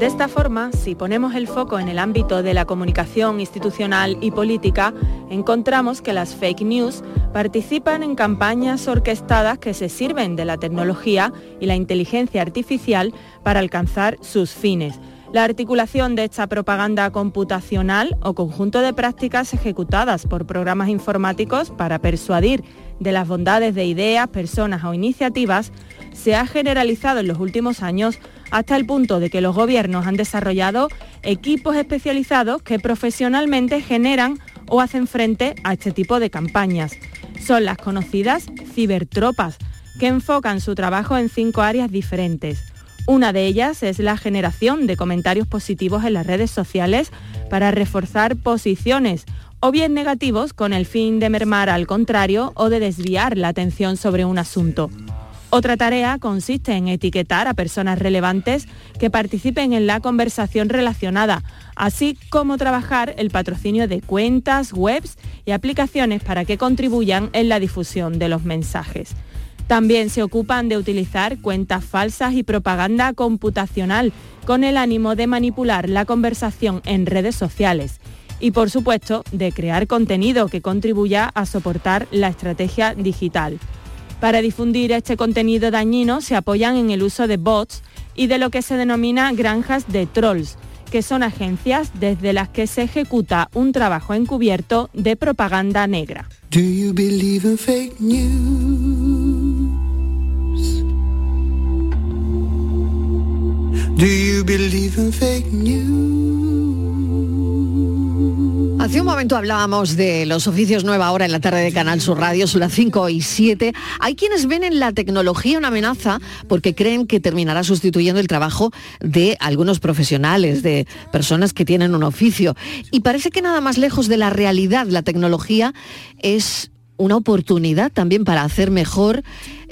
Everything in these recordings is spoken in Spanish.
De esta forma, si ponemos el foco en el ámbito de la comunicación institucional y política, encontramos que las fake news participan en campañas orquestadas que se sirven de la tecnología y la inteligencia artificial para alcanzar sus fines. La articulación de esta propaganda computacional o conjunto de prácticas ejecutadas por programas informáticos para persuadir de las bondades de ideas, personas o iniciativas se ha generalizado en los últimos años hasta el punto de que los gobiernos han desarrollado equipos especializados que profesionalmente generan o hacen frente a este tipo de campañas. Son las conocidas cibertropas, que enfocan su trabajo en cinco áreas diferentes. Una de ellas es la generación de comentarios positivos en las redes sociales para reforzar posiciones o bien negativos con el fin de mermar al contrario o de desviar la atención sobre un asunto. Otra tarea consiste en etiquetar a personas relevantes que participen en la conversación relacionada, así como trabajar el patrocinio de cuentas, webs y aplicaciones para que contribuyan en la difusión de los mensajes. También se ocupan de utilizar cuentas falsas y propaganda computacional con el ánimo de manipular la conversación en redes sociales y por supuesto de crear contenido que contribuya a soportar la estrategia digital. Para difundir este contenido dañino se apoyan en el uso de bots y de lo que se denomina granjas de trolls, que son agencias desde las que se ejecuta un trabajo encubierto de propaganda negra. Hace un momento hablábamos de los oficios nueva hora en la tarde de Canal Sur Radio, son las 5 y 7. Hay quienes ven en la tecnología una amenaza porque creen que terminará sustituyendo el trabajo de algunos profesionales, de personas que tienen un oficio. Y parece que nada más lejos de la realidad, la tecnología es una oportunidad también para hacer mejor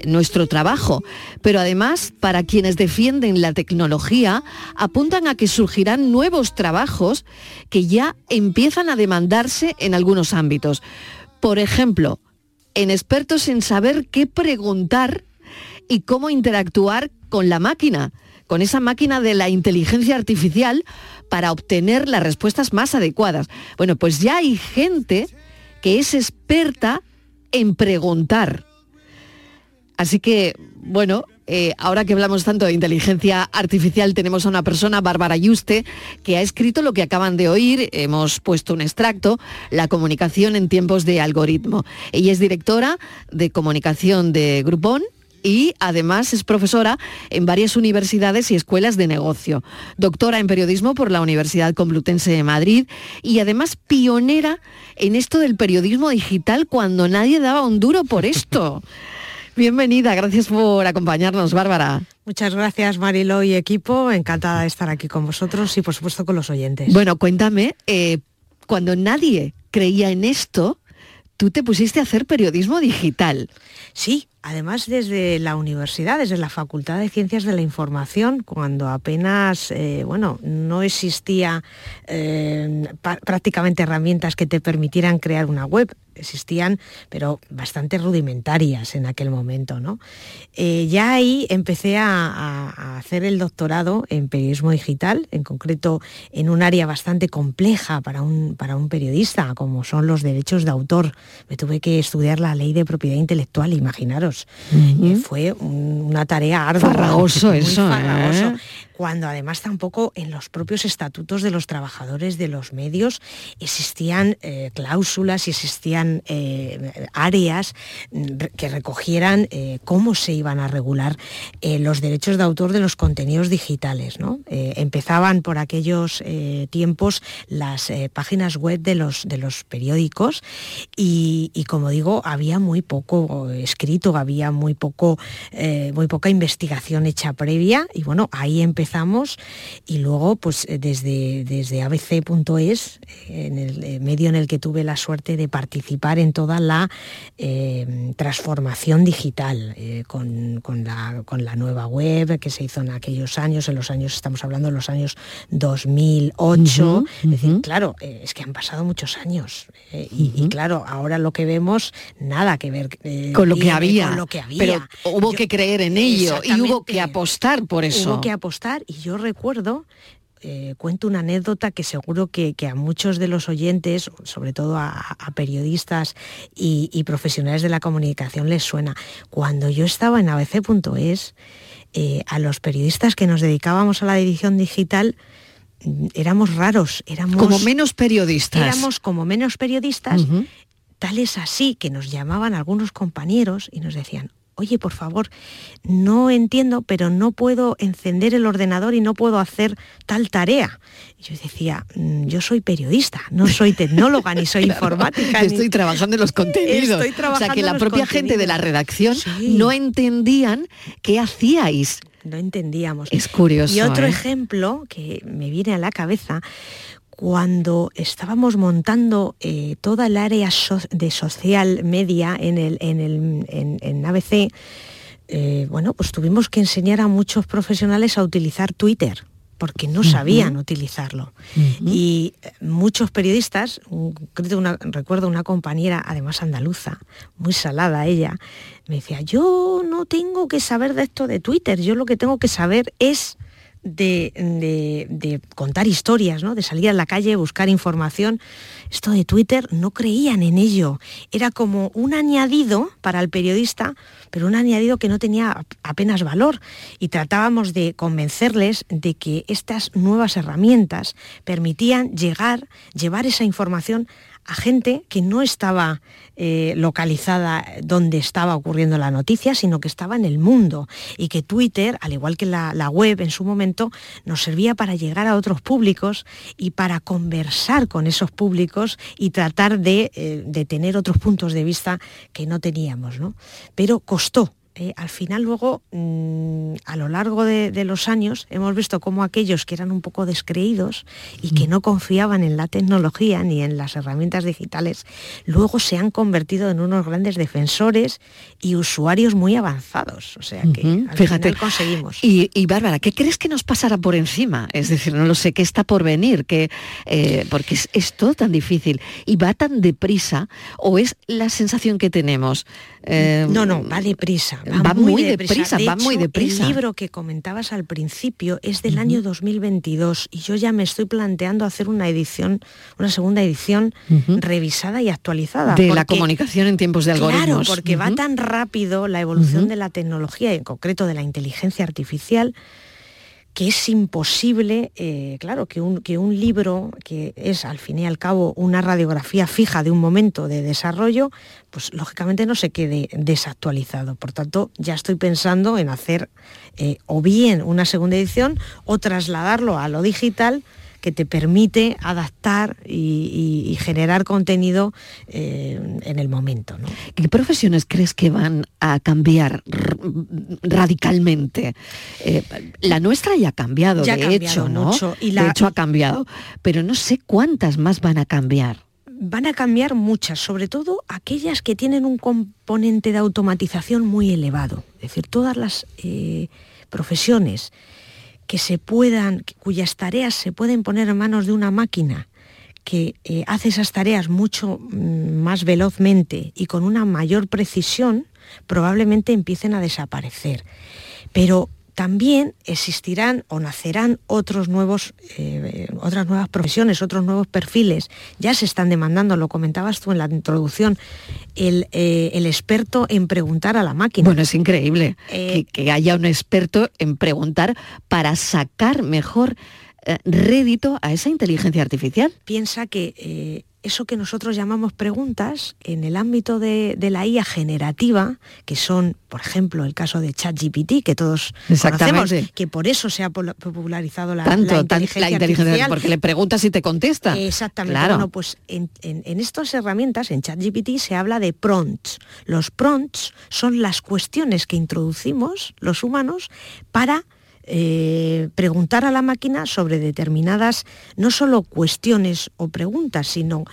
nuestro trabajo. Pero además, para quienes defienden la tecnología, apuntan a que surgirán nuevos trabajos que ya empiezan a demandarse en algunos ámbitos. Por ejemplo, en expertos en saber qué preguntar y cómo interactuar con la máquina, con esa máquina de la inteligencia artificial para obtener las respuestas más adecuadas. Bueno, pues ya hay gente que es experta en preguntar. Así que, bueno, eh, ahora que hablamos tanto de inteligencia artificial, tenemos a una persona, Bárbara Yuste, que ha escrito lo que acaban de oír, hemos puesto un extracto, La comunicación en tiempos de algoritmo. Ella es directora de comunicación de Groupon y además es profesora en varias universidades y escuelas de negocio, doctora en periodismo por la Universidad Complutense de Madrid y además pionera en esto del periodismo digital cuando nadie daba un duro por esto. Bienvenida, gracias por acompañarnos, Bárbara. Muchas gracias, Marilo y equipo. Encantada de estar aquí con vosotros y, por supuesto, con los oyentes. Bueno, cuéntame, eh, cuando nadie creía en esto, tú te pusiste a hacer periodismo digital. Sí, Además, desde la universidad, desde la Facultad de Ciencias de la Información, cuando apenas, eh, bueno, no existía eh, prácticamente herramientas que te permitieran crear una web, existían, pero bastante rudimentarias en aquel momento. ¿no? Eh, ya ahí empecé a, hacer el doctorado en periodismo digital, en concreto en un área bastante compleja para un, para un periodista, como son los derechos de autor. Me tuve que estudiar la ley de propiedad intelectual, imaginaros. Eh, fue una tarea ardua. Farragoso eso. ¿eh? cuando además tampoco en los propios estatutos de los trabajadores de los medios existían cláusulas y existían eh, áreas que recogieran eh, cómo se iban a regular los derechos de autor de los contenidos digitales. empezaban por aquellos tiempos las páginas web de los, de los periódicos y, como digo, había muy poco escrito había muy poco, eh, muy poca investigación hecha previa y bueno, ahí empezamos y luego pues desde, desde abc.es, en el medio en el que tuve la suerte de participar en toda la transformación digital con, la, con la nueva web que se hizo en aquellos años, en los años, estamos hablando de los años 2008, es decir, claro, es que han pasado muchos años y, claro, ahora lo que vemos, nada que ver eh, con, lo que había, lo que había. Pero hubo que creer en ello y hubo que apostar por eso. Hubo que apostar y yo recuerdo eh, cuento una anécdota que seguro que, a muchos de los oyentes, sobre todo a, periodistas y, profesionales de la comunicación, les suena. Cuando yo estaba en abc.es, eh, a los periodistas que nos dedicábamos a la edición digital, éramos raros, éramos... Como menos periodistas. Éramos como menos periodistas, tal es así que nos llamaban algunos compañeros y nos decían, oye, por favor, no entiendo, pero no puedo encender el ordenador y no puedo hacer tal tarea. Y yo decía, mm, yo soy periodista, no soy tecnóloga ni soy informática. Estoy trabajando en los contenidos. Estoy trabajando o sea, que la propia gente de la redacción no entendían qué hacíais no entendíamos. Es curioso. Y otro ¿eh? ejemplo que me viene a la cabeza, cuando estábamos montando eh, toda el área de social media en, el, en, el, en, ABC, eh, bueno, pues tuvimos que enseñar a muchos profesionales a utilizar Twitter porque no sabían utilizarlo. Y muchos periodistas, recuerdo una compañera, además andaluza, muy salada ella, me decía, yo no tengo que saber de esto de Twitter, yo lo que tengo que saber es de, contar historias, ¿no? de salir a la calle, buscar información. Esto de Twitter no creían en ello. Era como un añadido para el periodista, pero un añadido que no tenía apenas valor. Y tratábamos de convencerles de que estas nuevas herramientas permitían llegar, llevar esa información a gente que no estaba eh, localizada donde estaba ocurriendo la noticia, sino que estaba en el mundo y que Twitter, al igual que la, web en su momento, nos servía para llegar a otros públicos y para conversar con esos públicos y tratar de, eh, de tener otros puntos de vista que no teníamos. ¿no? Pero costó, eh, al final luego, mm, a lo largo de, los años, hemos visto cómo aquellos que eran un poco descreídos y que mm. no confiaban en la tecnología ni en las herramientas digitales, luego se han convertido en unos grandes defensores y usuarios muy avanzados. O sea que al Fíjate. final conseguimos. Y, Bárbara, ¿qué crees que nos pasará por encima? Es decir, no lo sé, ¿qué está por venir? Que, eh, porque es, es todo tan difícil y va tan deprisa, o es la sensación que tenemos. Eh, no, no, va deprisa. Va, muy, deprisa, va muy deprisa. El libro que comentabas al principio es del año 2022 y yo ya me estoy planteando hacer una edición, una segunda edición revisada y actualizada. De la comunicación en tiempos de algoritmos. Claro, porque va tan rápido la evolución de la tecnología y en concreto de la inteligencia artificial que es imposible, eh, claro, que un, que un libro, que es al fin y al cabo una radiografía fija de un momento de desarrollo, pues lógicamente no se quede desactualizado. Por tanto, ya estoy pensando en hacer eh, o bien una segunda edición o trasladarlo a lo digital que te permite adaptar y, generar contenido eh, en el momento. ¿Qué profesiones crees que van a cambiar radicalmente? Eh, la nuestra ya ha cambiado, de hecho, ¿no? Y De hecho ha cambiado, pero no sé cuántas más van a cambiar van a cambiar muchas, sobre todo aquellas que tienen un componente de automatización muy elevado. Es decir, todas las eh, profesiones que se puedan, cuyas tareas se pueden poner en manos de una máquina que eh, hace esas tareas mucho mm, más velozmente y con una mayor precisión, probablemente empiecen a desaparecer. Pero también existirán o nacerán otros nuevos, eh, otras nuevas profesiones, otros nuevos perfiles. Ya se están demandando, lo comentabas tú en la introducción, el, eh, experto en preguntar a la máquina. Bueno, es increíble que, que, haya un experto en preguntar para sacar mejor rédito a esa inteligencia artificial. Piensa que eso que nosotros llamamos preguntas en el ámbito de, la IA generativa, que son, por ejemplo, el caso de ChatGPT, que todos conocemos, que por eso se ha popularizado la, Tanto, inteligencia, artificial. Porque le preguntas y te contesta. Exactamente. Bueno, pues en, estas herramientas, en ChatGPT, se habla de prompts. Los prompts son las cuestiones que introducimos los humanos para eh, preguntar a la máquina sobre determinadas, no solo cuestiones o preguntas, sino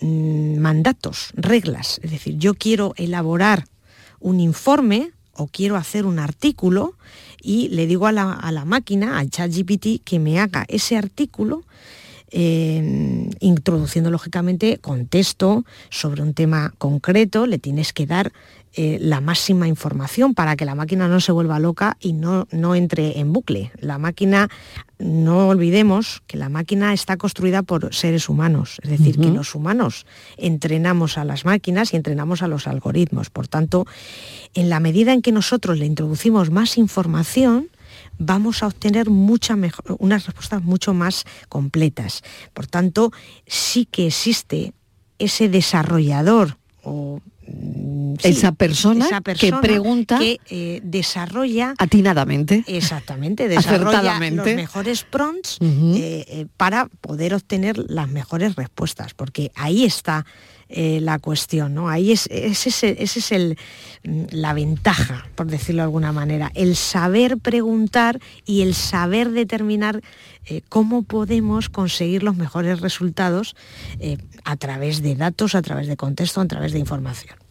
mm, mandatos, reglas. Es decir, yo quiero elaborar un informe o quiero hacer un artículo y le digo a la, a la máquina, al ChatGPT, que me haga ese artículo eh, introduciendo lógicamente contexto sobre un tema concreto, le tienes que dar eh, la máxima información para que la máquina no se vuelva loca y no, no entre en bucle. La máquina, no olvidemos que la máquina está construida por seres humanos, es decir, que los humanos entrenamos a las máquinas y entrenamos a los algoritmos. Por tanto, en la medida en que nosotros le introducimos más información, vamos a obtener mucha mejor, unas respuestas mucho más completas. Por tanto, sí que existe ese desarrollador o Esa, persona que pregunta que eh, desarrolla atinadamente exactamente desarrolla los mejores prompts eh, eh, para poder obtener las mejores respuestas porque ahí está la cuestión no ahí es ese, es el, mm, la ventaja por decirlo de alguna manera el saber preguntar y el saber determinar cómo podemos conseguir los mejores resultados a través de datos a través de contexto a través de información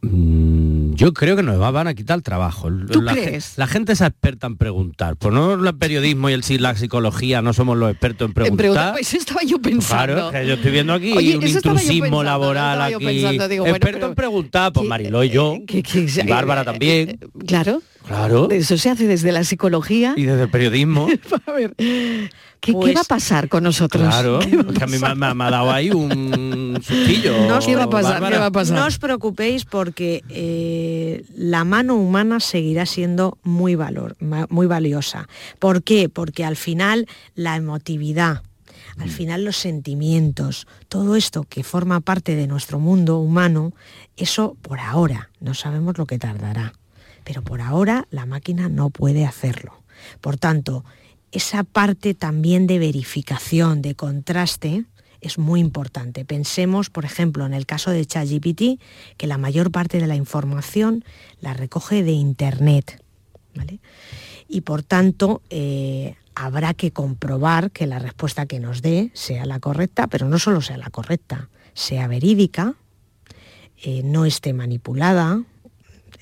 yo creo que nos van a quitar el trabajo. la, la, gente es experta en preguntar. Pues no el periodismo y el, la psicología no somos los expertos en preguntar. Pues eso estaba yo pensando. Claro, que yo estoy viendo aquí un intrusismo laboral aquí. experto en preguntar, pues Mariló y yo. y Bárbara también. Eh, claro. Claro. Eso se hace desde la psicología. Y desde el periodismo. a ver, ¿qué, va a pues pasar con nosotros? Claro, que a mí me, ha dado ahí un sustillo. No, ¿Qué va a pasar? No os preocupéis porque eh, la mano humana seguirá siendo muy, valor, muy valiosa. ¿Por qué? Porque al final la emotividad, al final los sentimientos, todo esto que forma parte de nuestro mundo humano, eso por ahora no sabemos lo que tardará pero por ahora la máquina no puede hacerlo. Por tanto, esa parte también de verificación, de contraste, es muy importante. Pensemos, por ejemplo, en el caso de ChatGPT, que la mayor parte de la información la recoge de Internet. Y por tanto, eh, habrá que comprobar que la respuesta que nos dé sea la correcta, pero no solo sea la correcta, sea verídica, eh, no esté manipulada,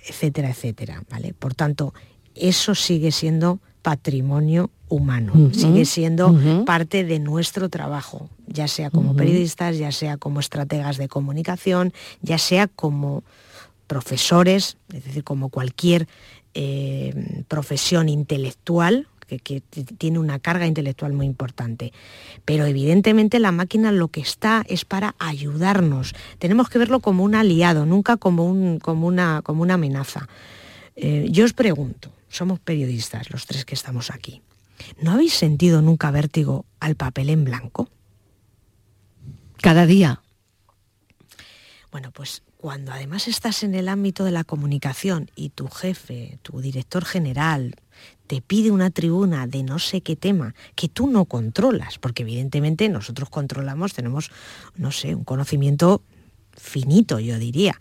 etcétera, etcétera. ¿vale? Por tanto, eso sigue siendo patrimonio humano, sigue siendo parte de nuestro trabajo, ya sea como periodistas, ya sea como estrategas de comunicación, ya sea como profesores, es decir, como cualquier eh, profesión intelectual que, tiene una carga intelectual muy importante. Pero evidentemente la máquina lo que está es para ayudarnos. Tenemos que verlo como un aliado, nunca como, un, como, una, como una amenaza. Eh, yo os pregunto, somos periodistas los tres que estamos aquí. ¿No habéis sentido nunca vértigo al papel en blanco? Cada día. Bueno, pues cuando además estás en el ámbito de la comunicación y tu jefe, tu director general, te pide una tribuna de no sé qué tema que tú no controlas, porque evidentemente nosotros controlamos, tenemos, no sé, un conocimiento finito, yo diría.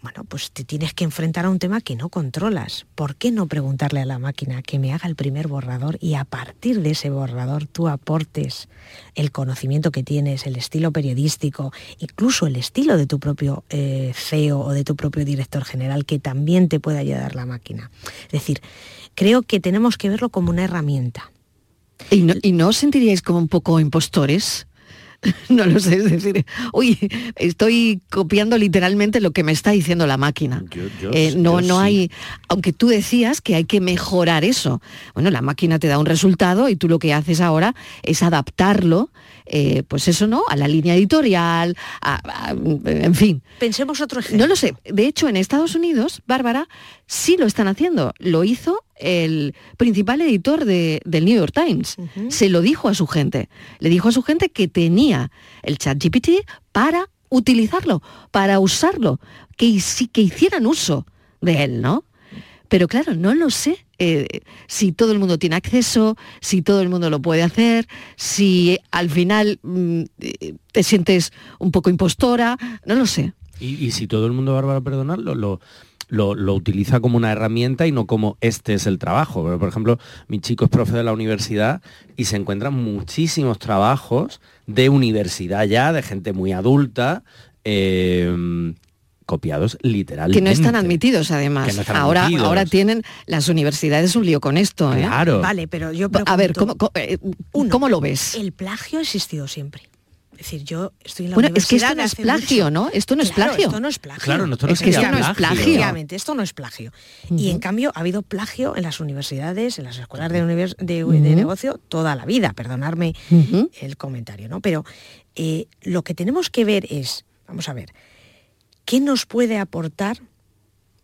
Bueno, pues te tienes que enfrentar a un tema que no controlas. ¿Por qué no preguntarle a la máquina que me haga el primer borrador y a partir de ese borrador tú aportes el conocimiento que tienes, el estilo periodístico, incluso el estilo de tu propio eh, CEO o de tu propio director general que también te puede ayudar la máquina? Es decir, creo que tenemos que verlo como una herramienta. ¿Y no, ¿y no os sentiríais como un poco impostores? no lo sé, es decir, uy, estoy copiando literalmente lo que me está diciendo la máquina. Eh, no, no hay, aunque tú decías que hay que mejorar eso. Bueno, la máquina te da un resultado y tú lo que haces ahora es adaptarlo, eh, pues eso no, a la línea editorial, en fin. Pensemos otro ejemplo. No lo sé. De hecho, en Estados Unidos, Bárbara, sí lo están haciendo. Lo hizo el principal editor del New York Times. Se lo dijo a su gente. Le dijo a su gente que tenía el chat GPT para utilizarlo, para usarlo, que, que hicieran uso de él, ¿no? Pero claro, no lo sé eh, si todo el mundo tiene acceso, si todo el mundo lo puede hacer, si al final mm, eh, te sientes un poco impostora, no lo sé. Y, si todo el mundo, Bárbara, perdonarlo, lo, lo, utiliza como una herramienta y no como este es el trabajo. por ejemplo, mi chico es profe de la universidad y se encuentran muchísimos trabajos de universidad ya, de gente muy adulta, eh, copiados literalmente. Que no están admitidos, además. ahora, ahora tienen las universidades un lío con esto. ¿eh? Claro. Vale, pero yo A ver, ¿cómo, eh, cómo, lo ves? El plagio ha existido siempre. Es decir, yo estoy en la bueno, es que esto no es plagio, ¿no? Esto no es plagio. Esto no es plagio. Claro, esto no es, que esto no es plagio. esto no es plagio. Y en cambio ha habido plagio en las universidades, en las escuelas de, de, negocio toda la vida. Perdonarme el comentario, ¿no? Pero eh, lo que tenemos que ver es, vamos a ver, ¿qué nos puede aportar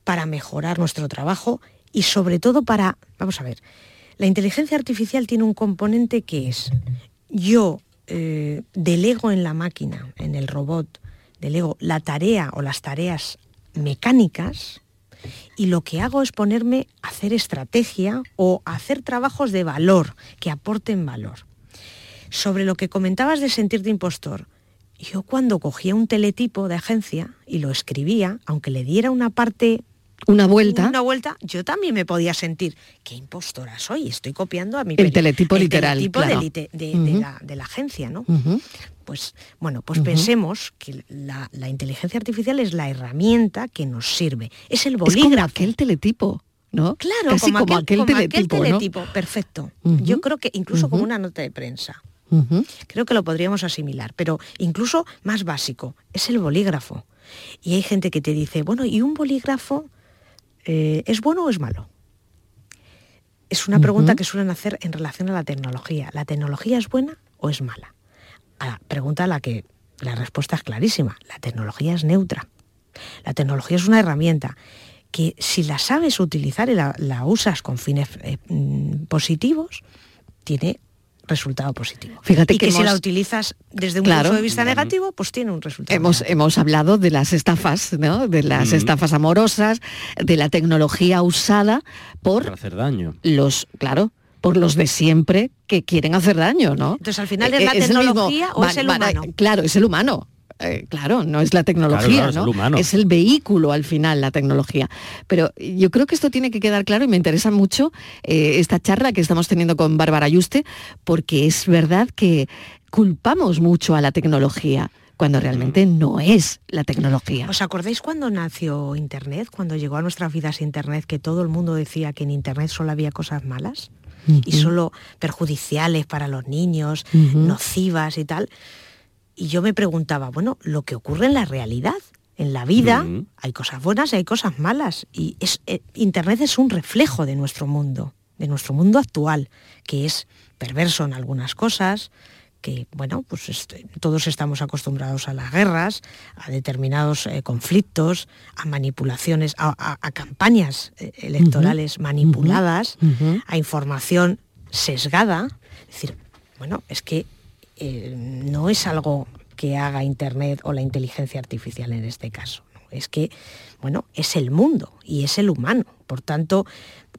para mejorar nuestro trabajo y sobre todo para, vamos a ver, la inteligencia artificial tiene un componente que es, yo eh, delego en la máquina, en el robot, delego la tarea o las tareas mecánicas y lo que hago es ponerme a hacer estrategia o hacer trabajos de valor, que aporten valor. Sobre lo que comentabas de sentirte impostor, yo cuando cogía un teletipo de agencia y lo escribía, aunque le diera una parte una vuelta. Una vuelta, yo también me podía sentir, qué impostora soy, estoy copiando a mi El teletipo literal. Teletipo de, la, agencia, ¿no? Pues bueno, pues pensemos que la, inteligencia artificial es la herramienta que nos sirve. Es el bolígrafo. Es como aquel teletipo. ¿No? Claro, como, aquel, teletipo, perfecto. Yo creo que incluso como una nota de prensa. Creo que lo podríamos asimilar, pero incluso más básico, es el bolígrafo. Y hay gente que te dice, bueno, ¿y un bolígrafo eh, ¿es bueno o es malo? Es una pregunta que suelen hacer en relación a la tecnología. ¿La tecnología es buena o es mala? A pregunta a la que la respuesta es clarísima. La tecnología es neutra. La tecnología es una herramienta que si la sabes utilizar y la, usas con fines eh, mm, positivos, tiene resultado positivo. Fíjate y que, si la utilizas desde un punto de vista negativo, pues tiene un resultado. Hemos, hemos hablado de las estafas, ¿no? De las estafas amorosas, de la tecnología usada por hacer daño. Los, claro, por los de siempre que quieren hacer daño, ¿no? Entonces al final es la eh, tecnología o es el humano. claro, es el humano. Eh, claro, no es la tecnología, ¿no? Es el vehículo al final, la tecnología. Pero yo creo que esto tiene que quedar claro y me interesa mucho eh, esta charla que estamos teniendo con Bárbara Yuste, porque es verdad que culpamos mucho a la tecnología cuando realmente no es la tecnología. ¿Os acordáis cuando nació Internet, cuando llegó a nuestras vidas Internet, que todo el mundo decía que en Internet solo había cosas malas y solo perjudiciales para los niños, nocivas y tal? Y yo me preguntaba, bueno, lo que ocurre en la realidad, en la vida, hay cosas buenas y hay cosas malas. Y es, eh, Internet es un reflejo de nuestro mundo, de nuestro mundo actual, que es perverso en algunas cosas, que, bueno, pues este, todos estamos acostumbrados a las guerras, a determinados eh, conflictos, a manipulaciones, a, campañas eh, electorales manipuladas, a información sesgada. Es decir, bueno, es que eh, no es algo que haga Internet o la inteligencia artificial en este caso. Es que, bueno, es el mundo y es el humano. Por tanto,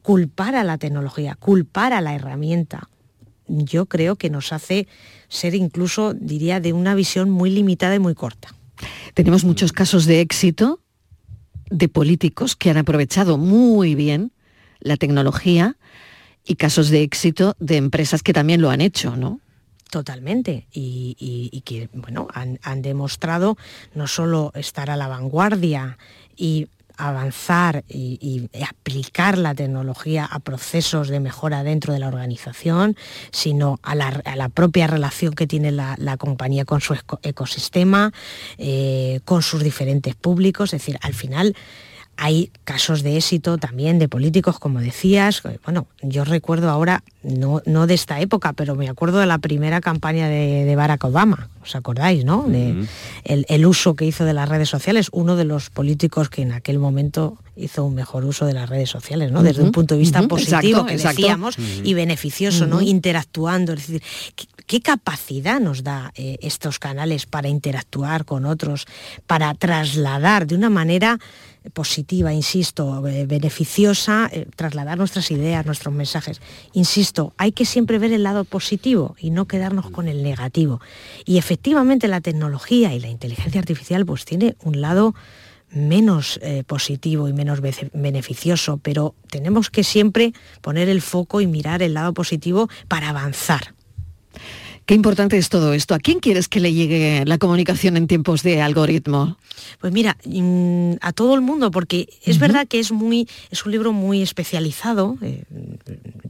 culpar a la tecnología, culpar a la herramienta, yo creo que nos hace ser incluso, diría, de una visión muy limitada y muy corta. Tenemos muchos casos de éxito de políticos que han aprovechado muy bien la tecnología y casos de éxito de empresas que también lo han hecho, ¿no? Totalmente, y, que bueno, han, demostrado no solo estar a la vanguardia y avanzar y, aplicar la tecnología a procesos de mejora dentro de la organización, sino a la, propia relación que tiene la, compañía con su ecosistema, eh, con sus diferentes públicos. Es decir, al final hay casos de éxito también de políticos, como decías. Bueno, yo recuerdo ahora, no, no de esta época, pero me acuerdo de la primera campaña de, Barack Obama, ¿os acordáis, no? el, uso que hizo de las redes sociales, uno de los políticos que en aquel momento hizo un mejor uso de las redes sociales, ¿no? Desde un punto de vista positivo, que decíamos, y beneficioso, ¿no? Interactuando, es decir, ¿qué, capacidad nos da eh, estos canales para interactuar con otros, para trasladar de una manera positiva, insisto, eh, beneficiosa, eh, trasladar nuestras ideas, nuestros mensajes. Insisto, hay que siempre ver el lado positivo y no quedarnos con el negativo. Y efectivamente la tecnología y la inteligencia artificial pues tiene un lado menos eh, positivo y menos beneficioso, pero tenemos que siempre poner el foco y mirar el lado positivo para avanzar. Qué importante es todo esto. ¿A quién quieres que le llegue la comunicación en tiempos de algoritmo? Pues mira, mm, a todo el mundo, porque es verdad que es muy, es un libro muy especializado, eh,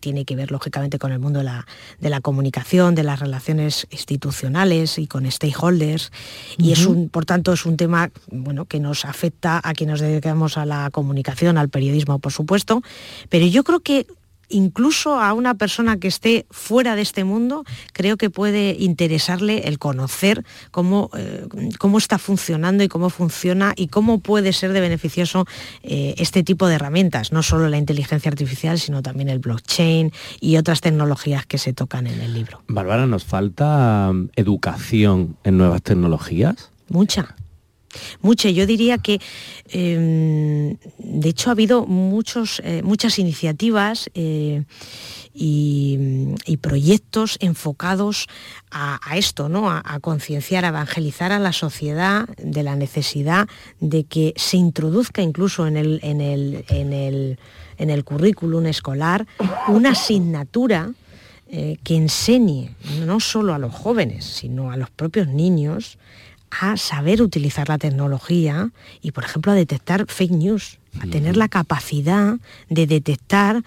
tiene que ver lógicamente con el mundo de la, de la, comunicación, de las relaciones institucionales y con stakeholders, y es un, por tanto, es un tema bueno, que nos afecta a quienes nos dedicamos a la comunicación, al periodismo, por supuesto, pero yo creo que incluso a una persona que esté fuera de este mundo, creo que puede interesarle el conocer cómo, eh, cómo está funcionando y cómo funciona y cómo puede ser de beneficioso eh, este tipo de herramientas, no solo la inteligencia artificial, sino también el blockchain y otras tecnologías que se tocan en el libro. Bárbara, ¿nos falta mm, educación en nuevas tecnologías? Mucha. Mucho, yo diría que em, de hecho ha habido muchos, eh, muchas iniciativas eh, y, proyectos enfocados a, esto, ¿no? a, concienciar, a evangelizar a la sociedad de la necesidad de que se introduzca incluso en el, en el, en el, currículum escolar una asignatura eh, que enseñe no solo a los jóvenes, sino a los propios niños a saber utilizar la tecnología y, por ejemplo, a detectar fake news, a tener la capacidad de detectar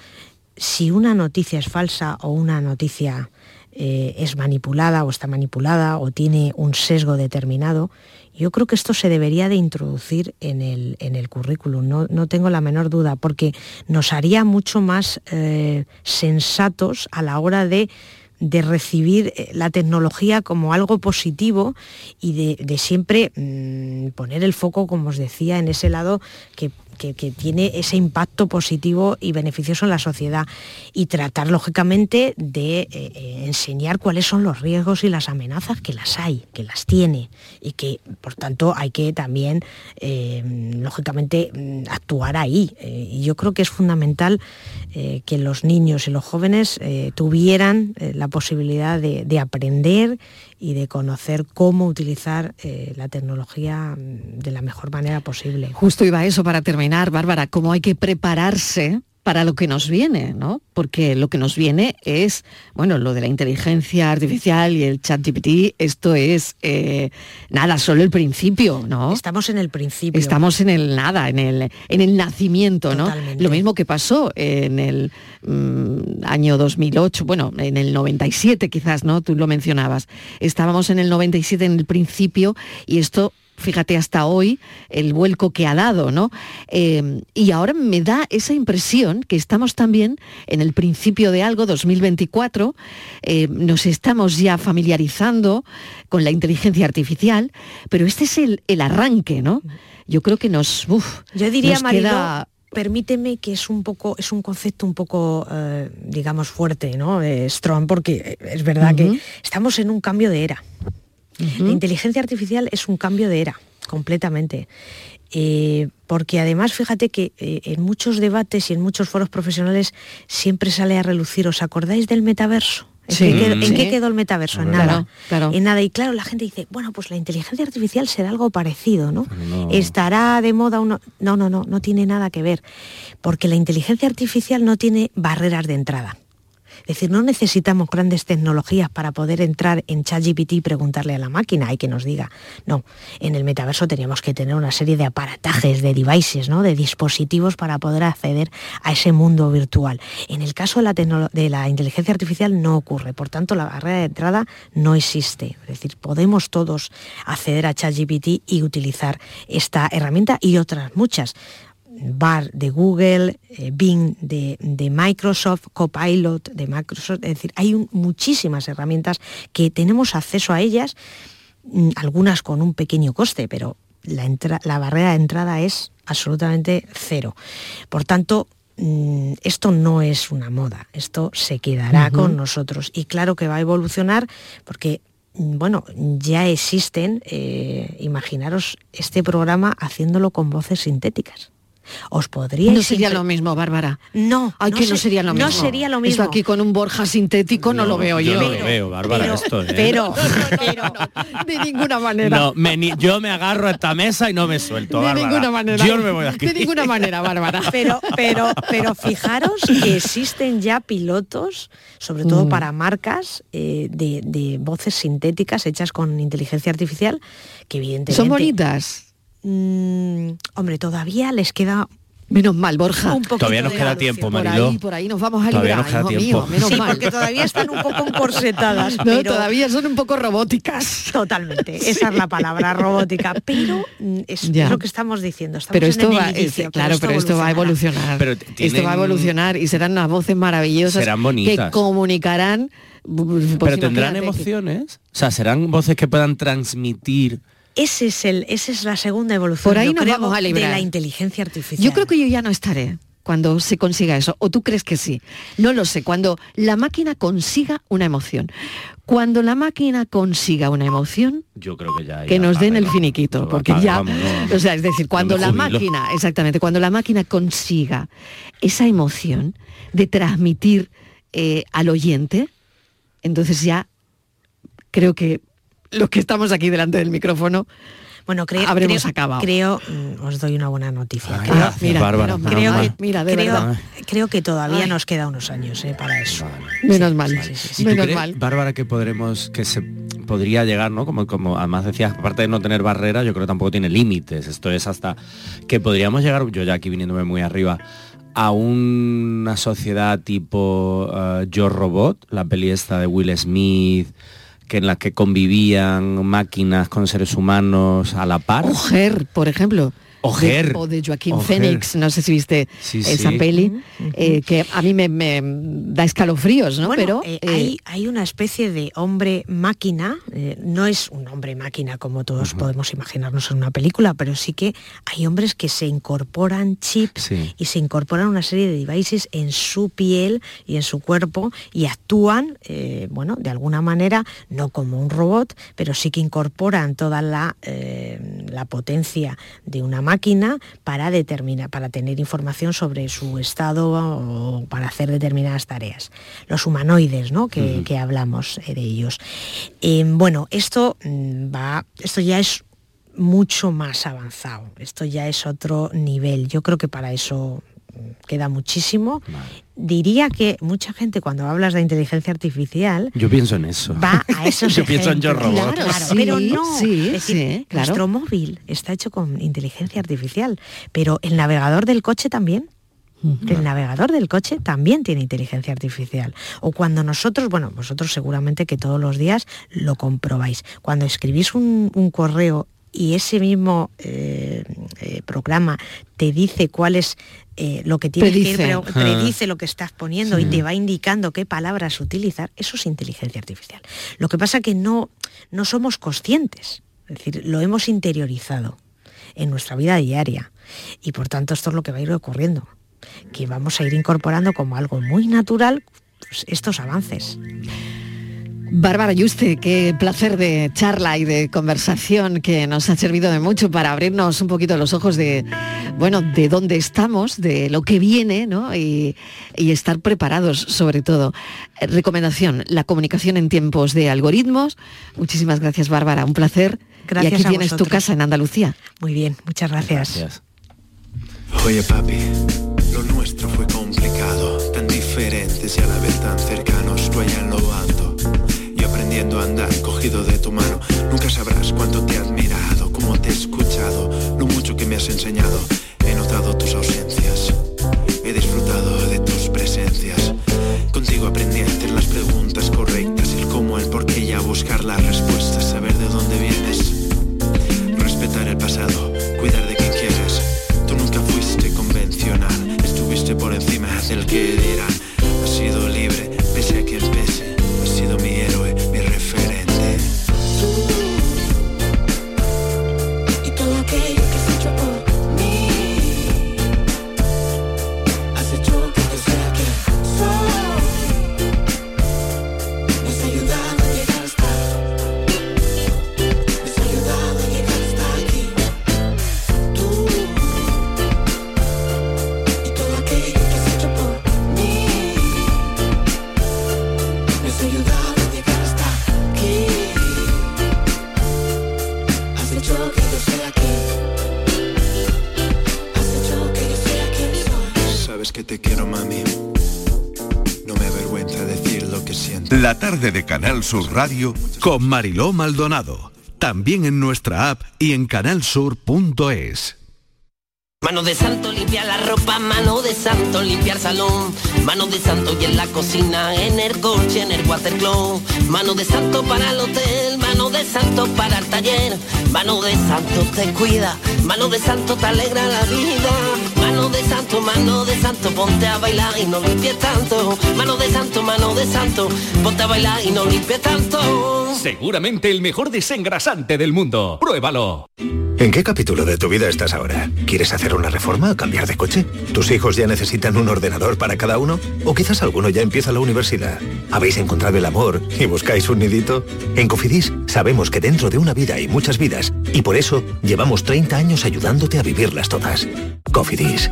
si una noticia es falsa o una noticia eh, es manipulada o está manipulada o tiene un sesgo determinado. Yo creo que esto se debería de introducir en el, en el currículum, no, tengo la menor duda, porque nos haría mucho más eh, sensatos a la hora de de recibir eh, la tecnología como algo positivo y de, siempre mm, poner el foco, como os decía, en ese lado que que, tiene ese impacto positivo y beneficioso en la sociedad y tratar lógicamente de eh, eh, enseñar cuáles son los riesgos y las amenazas que las hay, que las tiene y que por tanto hay que también eh, lógicamente mm, actuar ahí. y yo creo que es fundamental que los niños y los jóvenes tuvieran la posibilidad de aprender y de conocer cómo utilizar eh, la tecnología mm, de la mejor manera posible. Justo iba eso para terminar, Bárbara, cómo hay que prepararse para lo que nos viene, ¿no? Porque lo que nos viene es, bueno, lo de la inteligencia artificial y el chat GPT, esto es, eh, nada, solo el principio, ¿no? Estamos en el principio. Estamos en el nada, en el, en el nacimiento, ¿no? Lo mismo que pasó en el mm, año 2008, bueno, en el 97 quizás, ¿no? Tú lo mencionabas. Estábamos en el 97 en el principio y esto fíjate hasta hoy el vuelco que ha dado, ¿no? Eh, y ahora me da esa impresión que estamos también en el principio de algo, 2024, eh, nos estamos ya familiarizando con la inteligencia artificial, pero este es el, arranque, ¿no? Yo creo que nos, Yo diría, nos permíteme que es un poco, es un concepto un poco, eh, digamos, fuerte, ¿no? strong, porque es verdad que estamos en un cambio de era. La inteligencia artificial es un cambio de era, completamente. Eh, porque además fíjate que eh, en muchos debates y en muchos foros profesionales siempre sale a relucir, ¿os acordáis del metaverso? ¿En, qué, quedó, el metaverso? En nada. En nada. Y claro, la gente dice, bueno, pues la inteligencia artificial será algo parecido, ¿no? Estará de moda uno. No, no, no, no tiene nada que ver. Porque la inteligencia artificial no tiene barreras de entrada. Es decir, no necesitamos grandes tecnologías para poder entrar en ChatGPT y preguntarle a la máquina y que nos diga. No, en el metaverso teníamos que tener una serie de aparatajes, de devices, ¿no? de dispositivos para poder acceder a ese mundo virtual. En el caso de la, de la inteligencia artificial no ocurre, por tanto la barrera de entrada no existe. Es decir, podemos todos acceder a ChatGPT y utilizar esta herramienta y otras muchas. Bar de Google, eh, Bing de, Microsoft, Copilot de Microsoft, es decir, hay muchísimas herramientas que tenemos acceso a ellas, mm, algunas con un pequeño coste, pero la, barrera de entrada es absolutamente cero. Por tanto, mm, esto no es una moda, esto se quedará con nosotros. Y claro que va a evolucionar porque mm, bueno, ya existen, eh, imaginaros este programa haciéndolo con voces sintéticas. Os podría No sería lo mismo, Bárbara. No, Ay, que no sería lo mismo. No sería lo mismo. Esto aquí con un Borja sintético no, lo veo yo. Yo no lo veo, Bárbara, pero, esto. ¿eh? Pero, pero de ninguna manera. No, me, ni, yo me agarro a esta mesa y no me suelto, Bárbara. De ninguna manera. Yo no me voy aquí. De ninguna manera, Bárbara. Pero, pero, pero fijaros que existen ya pilotos, sobre todo Mm. para marcas, eh, de, de voces sintéticas hechas con inteligencia artificial, que evidentemente... Son bonitas. Mm, hombre, todavía les queda Menos mal, Borja. un Todavía nos queda tiempo, Por Mariló. ahí, por ahí nos vamos a Todavía librar, nos queda hijo tiempo. mío, menos Sí, mal. porque todavía están un poco encorsetadas. No, pero- todavía son un poco robóticas. Totalmente, esa es la palabra robótica, pero mm, es, lo que estamos diciendo. Estamos Pero en esto el va, inicio, es- claro, pero esto va a evolucionar. Pero Esto va a evolucionar y serán unas voces maravillosas Serán que bonitas. comunicarán. pues Pero tendrán emociones. O sea, serán voces que puedan transmitir. Ese es el, esa es la segunda evolución. Por ahí yo nos creo, vamos a librar. de la inteligencia artificial. Yo creo que yo ya no estaré cuando se consiga eso. ¿O tú crees que sí? No lo sé. Cuando la máquina consiga una emoción. Cuando la máquina consiga una emoción, Yo creo que ya. que nos den el finiquito, no, porque ya, vamos, no. o sea, es decir, cuando la máquina, exactamente, cuando la máquina consiga esa emoción de transmitir eh, al oyente, entonces ya creo que los que estamos aquí delante del micrófono, Bueno, creo, habremos creo- acabado. Creo, mm, os doy una buena noticia. Ay, creo, gracias, mira, Bárbara. creo que, mal. mira, de creo- que todavía Ay. nos queda unos años eh, para eso. menos mal, sí, sí, sí. ¿Y tú menos crees, mal. Bárbara, que podremos, que se podría llegar, ¿no? Como, como además decías, aparte de no tener barreras, yo creo que tampoco tiene límites. Esto es hasta que podríamos llegar, yo ya aquí viniéndome muy arriba, a una sociedad tipo eh, Yo Robot, la peli esta de Will Smith, que en la que convivían máquinas con seres humanos a la par. Ojer, por ejemplo. Ojer. De- o de Joaquín Ojer. Phoenix, no sé si viste Sí, esa sí. peli, eh, que a mí me, me da escalofríos, ¿no? Bueno, Pero eh, eh, hay, hay una especie de hombre máquina, eh, no es un hombre máquina como todos podemos imaginarnos en una película, pero sí que hay hombres que se incorporan chips Sí. y se incorporan una serie de devices en su piel y en su cuerpo y actúan, eh, bueno, de alguna manera, no como un robot, pero sí que incorporan toda la, eh, la potencia de una máquina para determinar, para tener información sobre su estado o para hacer determinadas tareas. Los humanoides, ¿no? Que, que hablamos eh, de ellos. Eh, bueno, esto mm, va, esto ya es mucho más avanzado. Esto ya es otro nivel. Yo creo que para eso queda muchísimo. Diría que mucha gente cuando hablas de inteligencia artificial Yo pienso en eso. va a esos Yo pienso en Yo. Robot. Claro, sí, pero no. sí, Es decir, sí, claro. Nuestro móvil está hecho con inteligencia artificial, pero el navegador del coche también. El navegador del coche también tiene inteligencia artificial. O cuando nosotros, bueno, vosotros seguramente que todos los días lo comprobáis. Cuando escribís un, un correo y ese mismo eh, eh, programa te dice cuál es eh, lo que tienes que ir, Predice. predice lo que estás poniendo y te va indicando qué palabras utilizar, eso es inteligencia artificial. Lo que pasa que no, no somos conscientes, es decir, lo hemos interiorizado en nuestra vida diaria y por tanto esto es lo que va a ir ocurriendo, que vamos a ir incorporando como algo muy natural pues, estos avances. Bárbara Yuste, qué placer de charla y de conversación que nos ha servido de mucho para abrirnos un poquito los ojos de, bueno, de dónde estamos, de lo que viene, ¿no? Y, y estar preparados sobre todo. Eh, Recomendación, la comunicación en tiempos de algoritmos. Muchísimas gracias, Bárbara, un placer. Gracias y aquí a tienes tu casa en Andalucía. Muy bien, muchas gracias. Gracias. Oye papi, lo nuestro fue complicado, tan diferentes y a la vez tan cercanos, tú allá en lo alto, aprendiendo a andar cogido de tu mano, nunca sabrás cuánto te he admirado, cómo te he escuchado, lo mucho que me has enseñado, he notado tus ausencias, he disfrutado de tus presencias, contigo aprendí a hacer las preguntas correctas, el cómo, el por qué y a buscar las respuestas, saber de dónde vienes, respetar el pasado, cuidar de quien quieres. Tú nunca fuiste convencional, estuviste por encima del que dirán. Has sido La tarde de Canal Sur Radio con Mariló Maldonado. También en nuestra app y en canalsur.es. Mano de santo limpia la ropa, mano de santo limpiar salón, mano de santo y en la cocina, en el coche, en el watercloak, mano de santo para el hotel, mano de santo para el taller, mano de santo te cuida, mano de santo te alegra la vida, mano de santo, mano de santo, ponte a bailar y no limpies tanto, mano de santo, mano de santo, ponte a bailar y no limpies tanto. Seguramente el mejor desengrasante del mundo. Pruébalo. ¿En qué capítulo de tu vida estás ahora? ¿Quieres hacer una reforma o cambiar de coche? ¿Tus hijos ya necesitan un ordenador para cada uno? ¿O quizás alguno ya empieza la universidad? ¿Habéis encontrado el amor y buscáis un nidito? En Cofidis sabemos que dentro de una vida hay muchas vidas y por eso llevamos 30 años ayudándote a vivirlas todas. Cofidis,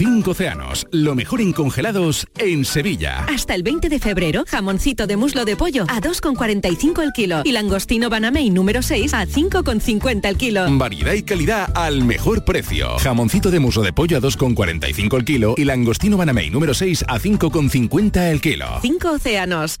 Cinco océanos, lo mejor en congelados en Sevilla. Hasta el 20 de febrero, jamoncito de muslo de pollo a 2,45 el kilo y langostino banamey número 6 a 5,50 el kilo. Variedad y calidad al mejor precio. Jamoncito de muslo de pollo a 2,45 el kilo y langostino banamey número 6 a 5,50 el kilo. Cinco océanos.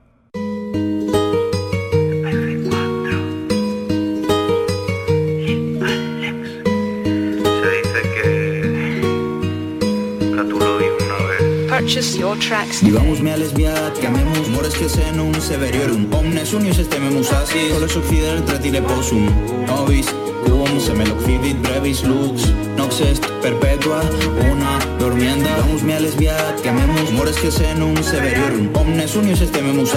Purchase your tracks. Llevamos me a lesbiat, chiamiamo amores che se non severiorum Omnes unius estememus asi, solo succeder tretile possum Novis, se me brevis lux Nox est perpetua, una dormienda lesbiat, severiorum Omnes unius estememus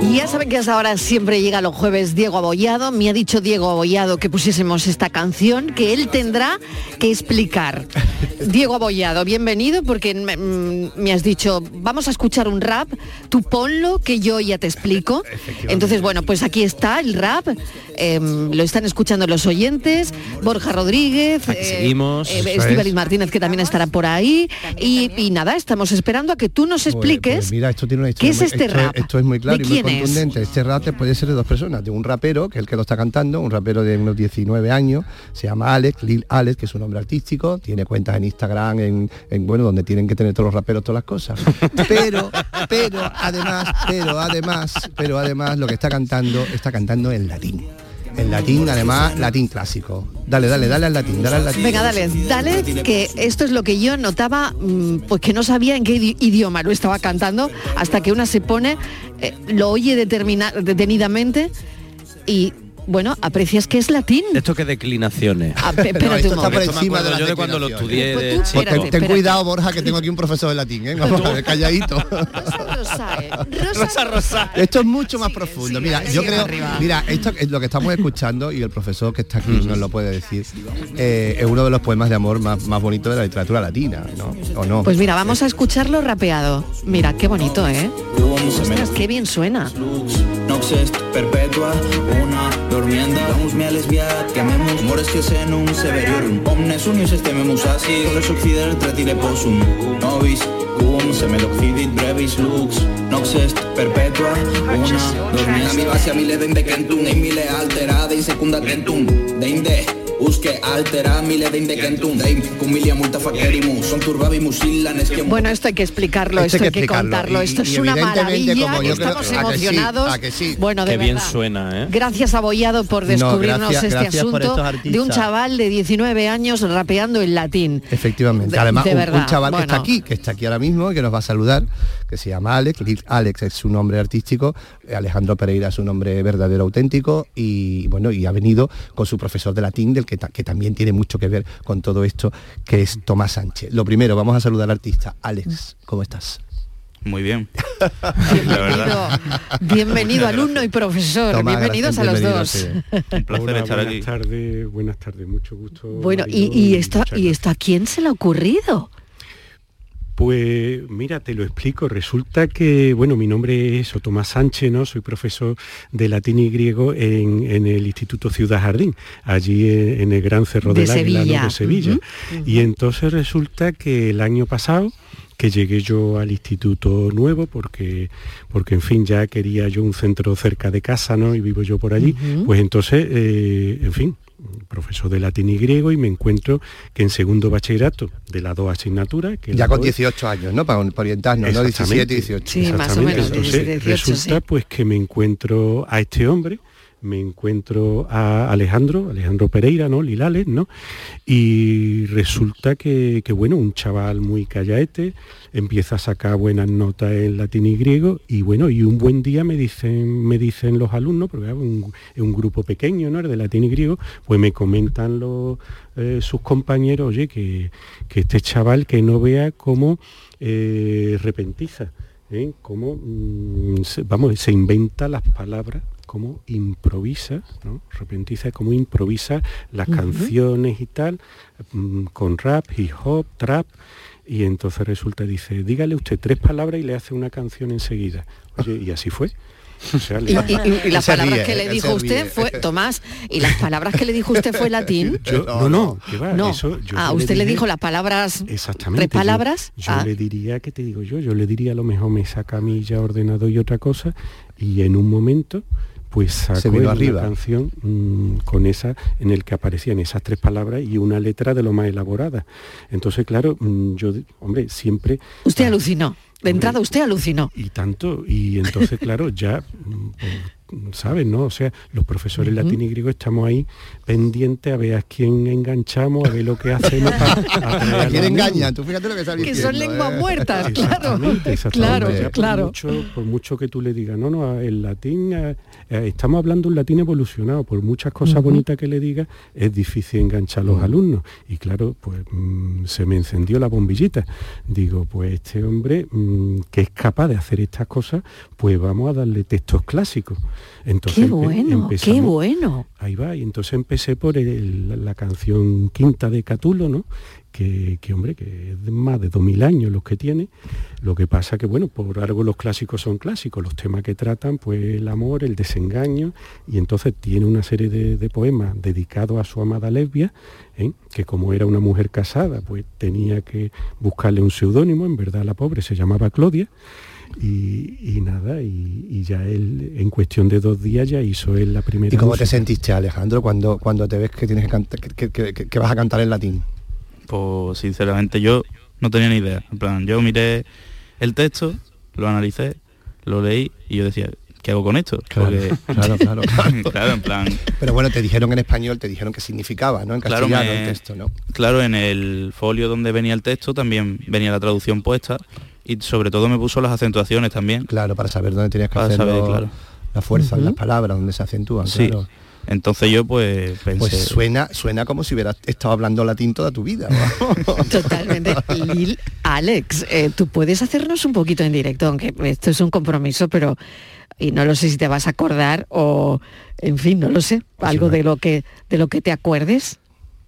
Y ya saben que hasta ahora siempre llega los jueves Diego Abollado. Me ha dicho Diego Abollado que pusiésemos esta canción que él tendrá que explicar. Diego Abollado, bienvenido porque me, me has dicho, vamos a escuchar un rap, tú ponlo que yo ya te explico. Entonces, bueno, pues aquí está el rap, em, lo están escuchando los oyentes, Borja Rodríguez, Aquí seguimos. eh, Eso Estíbaliz es. Martínez que también estará por ahí. Y, y nada, estamos esperando a que tú nos Pues- expliques pues mira, esto tiene una qué es muy- este esto, rap. Esto es muy claro ¿De y muy quién es? contundente. Este rap puede ser de dos personas, de un rapero, que es el que lo está cantando, un rapero de unos 19 años, se llama Alex, Lil Alex, que es un nombre artístico, tiene cuentas en Instagram, en, en, bueno, donde tienen que tener todos los raperos todas las cosas. Pero, pero además, pero además, pero además lo que está cantando, está cantando en latín. El latín, además, latín clásico. Dale, dale, dale al latín, dale al latín. Venga, dale, dale, que esto es lo que yo notaba, mm, pues que no sabía en qué idi- idioma lo estaba cantando, hasta que una se pone, eh, lo oye determina- detenidamente y, bueno, aprecias que es latín. ¿Esto qué declinaciones? Ah, espérate esto un está por momento. encima de Yo de cuando lo estudié Pues de tú, chico. espérate, Ten, ten espérate. cuidado, Borja, que tengo aquí un profesor de latín, ¿eh? Vamos a ver, calladito. Rosa, eh, Rosa, Rosa. Esto es mucho más profundo. Mira, sigue, yo sigue creo, arriba. mira, esto es lo que estamos escuchando y el profesor que está aquí nos lo puede decir. eh, es uno de los poemas de amor más, más bonitos de la literatura latina, ¿no? ¿O no? Pues mira, vamos a escucharlo rapeado. Mira, qué bonito, ¿eh? Ostras, qué bien suena. Una dormienda Damus mea lesbiat, chiamemus mores que senum severiorum Omnes unius estememus asi, coles occidere tretire possum Nobis, cum se me occidit brevis lux Nox est perpetua, una dormienda Mi basia mile dende centum, e mile altera de secunda tentum Deinde, Bueno, esto hay que explicarlo, esto, hay que, explicarlo. contarlo. Y- Esto y es una maravilla, como yo creo- estamos ¿a que sí? emocionados. ¿A que sí? Bueno, de Qué bien verdad. suena, ¿eh? Gracias a Bollado por descubrirnos gracias- este gracias asunto de un chaval de 19 años rapeando en latín. Efectivamente. De- Además, de un, un verdad, chaval que está aquí, que está aquí ahora mismo y que nos va a saludar, que se llama Alex. Alex es su nombre artístico, Alejandro Pereira es su nombre verdadero auténtico y bueno, y ha venido con su profesor de latín, del que, ta- que también tiene mucho que ver con todo esto, que es Tomás Sánchez. Lo primero, vamos a saludar al artista. Alex, ¿cómo estás? Muy bien. La verdad. Bienvenido alumno y profesor, Tomás, bienvenidos a los bienvenido, dos. sí. Un placer Hola, estar buenas aquí. tardes, buenas tardes, mucho gusto. Bueno, y, y y esto a quién se le ha ocurrido? Pues mira, te lo explico. Resulta que, bueno, mi nombre es Tomás Sánchez, ¿no? Soy profesor de latín y griego en, en el Instituto Ciudad Jardín, allí en, en el Gran Cerro De del Águila, ¿no? Sevilla. de Sevilla. Y entonces resulta que el año pasado que llegué yo al instituto nuevo porque porque en fin ya quería yo un centro cerca de casa no y vivo yo por allí pues entonces eh, en fin profesor de latín y griego y me encuentro que en segundo bachillerato de las dos asignaturas que Ya con dos- 18 años, ¿no? Para, para orientarnos, ¿no? 17, Exactamente. 18. Exactamente. menos, Entonces, 17, 18, resulta sí. pues que me encuentro a este hombre, me encuentro a Alejandro, Alejandro Pereira, ¿no? Lilales, ¿no? Y resulta que, bueno, un chaval muy callaete, empieza a sacar buenas notas en latín y griego, y bueno, y un buen día me dicen, me dicen los alumnos, porque es un, grupo pequeño, ¿no? El de latín y griego, pues me comentan los, eh, sus compañeros, oye, que, este chaval que no vea cómo eh, repentiza, ¿eh? cómo mm, vamos, se inventa las palabras, cómo improvisa, ¿no? Repentiza, cómo improvisa las canciones y tal, mm, con rap, hip hop, trap, y entonces resulta, dice, dígale usted tres palabras y le hace una canción enseguida. Oye, y así fue. O sea, le- Y, y- y las palabras ríe, que le dijo usted fue, Tomás, y las palabras que le dijo usted fue latín. Yo- no, no, que va, No. eso yo ah, usted le dije- dijo las palabras, Exactamente. tres palabras. Yo, yo Ah. le diría, ¿qué te digo yo? Yo le diría a lo mejor me saca a mí ya ordenador y otra cosa y en un momento pues Se sacó vino él arriba. una canción mm, con esa en el que aparecían esas tres palabras y una letra de lo más elaborada. Entonces, claro, mm, yo, hombre, siempre Usted alucinó. De entrada usted alucinó. y tanto y entonces claro ya mm, pues, sabes no o sea los profesores latín y griego estamos ahí pendientes a ver a quién enganchamos a ver lo que hacemos para ¿A a quién los engaña? niños. Tú fíjate lo que está Que diciendo. son lenguas ¿eh? muertas, claro. Exactamente, exactamente. Claro, O sea, por claro. mucho, por mucho que tú le digas, no, no, el latín, eh, estamos hablando un latín evolucionado, por muchas cosas bonitas que le digas, es difícil enganchar a los alumnos. Y claro, pues mm, se me encendió la bombillita. Digo, pues este hombre mm, que es capaz de hacer estas cosas, pues vamos a darle textos clásicos. Entonces Qué bueno, qué bueno. Ahí va, y entonces empecé por el- la canción quinta de Catulo, ¿no? Que, que, hombre, que es de más de 2000 años los que tiene. Lo que pasa que, bueno, por algo los clásicos son clásicos, los temas que tratan, pues el amor, el desengaño, y entonces tiene una serie de, de poemas dedicados a su amada lesbia, ¿eh? que como era una mujer casada, pues tenía que buscarle un seudónimo, en verdad la pobre se llamaba Claudia, y, y nada, y, y ya él en cuestión de dos días ya hizo él la primera ¿Y cómo te sentiste, Alejandro, cuando, cuando te ves que tienes que, cantar, que, que- que- que vas a cantar en latín? Pues sinceramente yo no tenía ni idea. En plan, yo miré el texto, lo analicé, lo leí y yo decía, ¿qué hago con esto? Claro, Porque- claro, claro, claro. claro, en plan, Pero bueno, te dijeron en español, te dijeron qué significaba, ¿no? En Claro, castellano me- el texto, ¿no? Claro, en el folio donde venía el texto también venía la traducción puesta y sobre todo me puso las acentuaciones también. Claro, para saber dónde tenías que Para hacerlo, saber, claro. la fuerza de las palabras, donde se acentúan, Sí. claro. Entonces yo pues pensé... Pues suena, suena como si hubieras estado hablando latín toda tu vida. Totalmente. Lil Alex, eh, tú puedes hacernos un poquito en directo, aunque esto es un compromiso, pero y no lo sé si te vas a acordar o en fin, no lo sé, algo de lo que de lo que te acuerdes.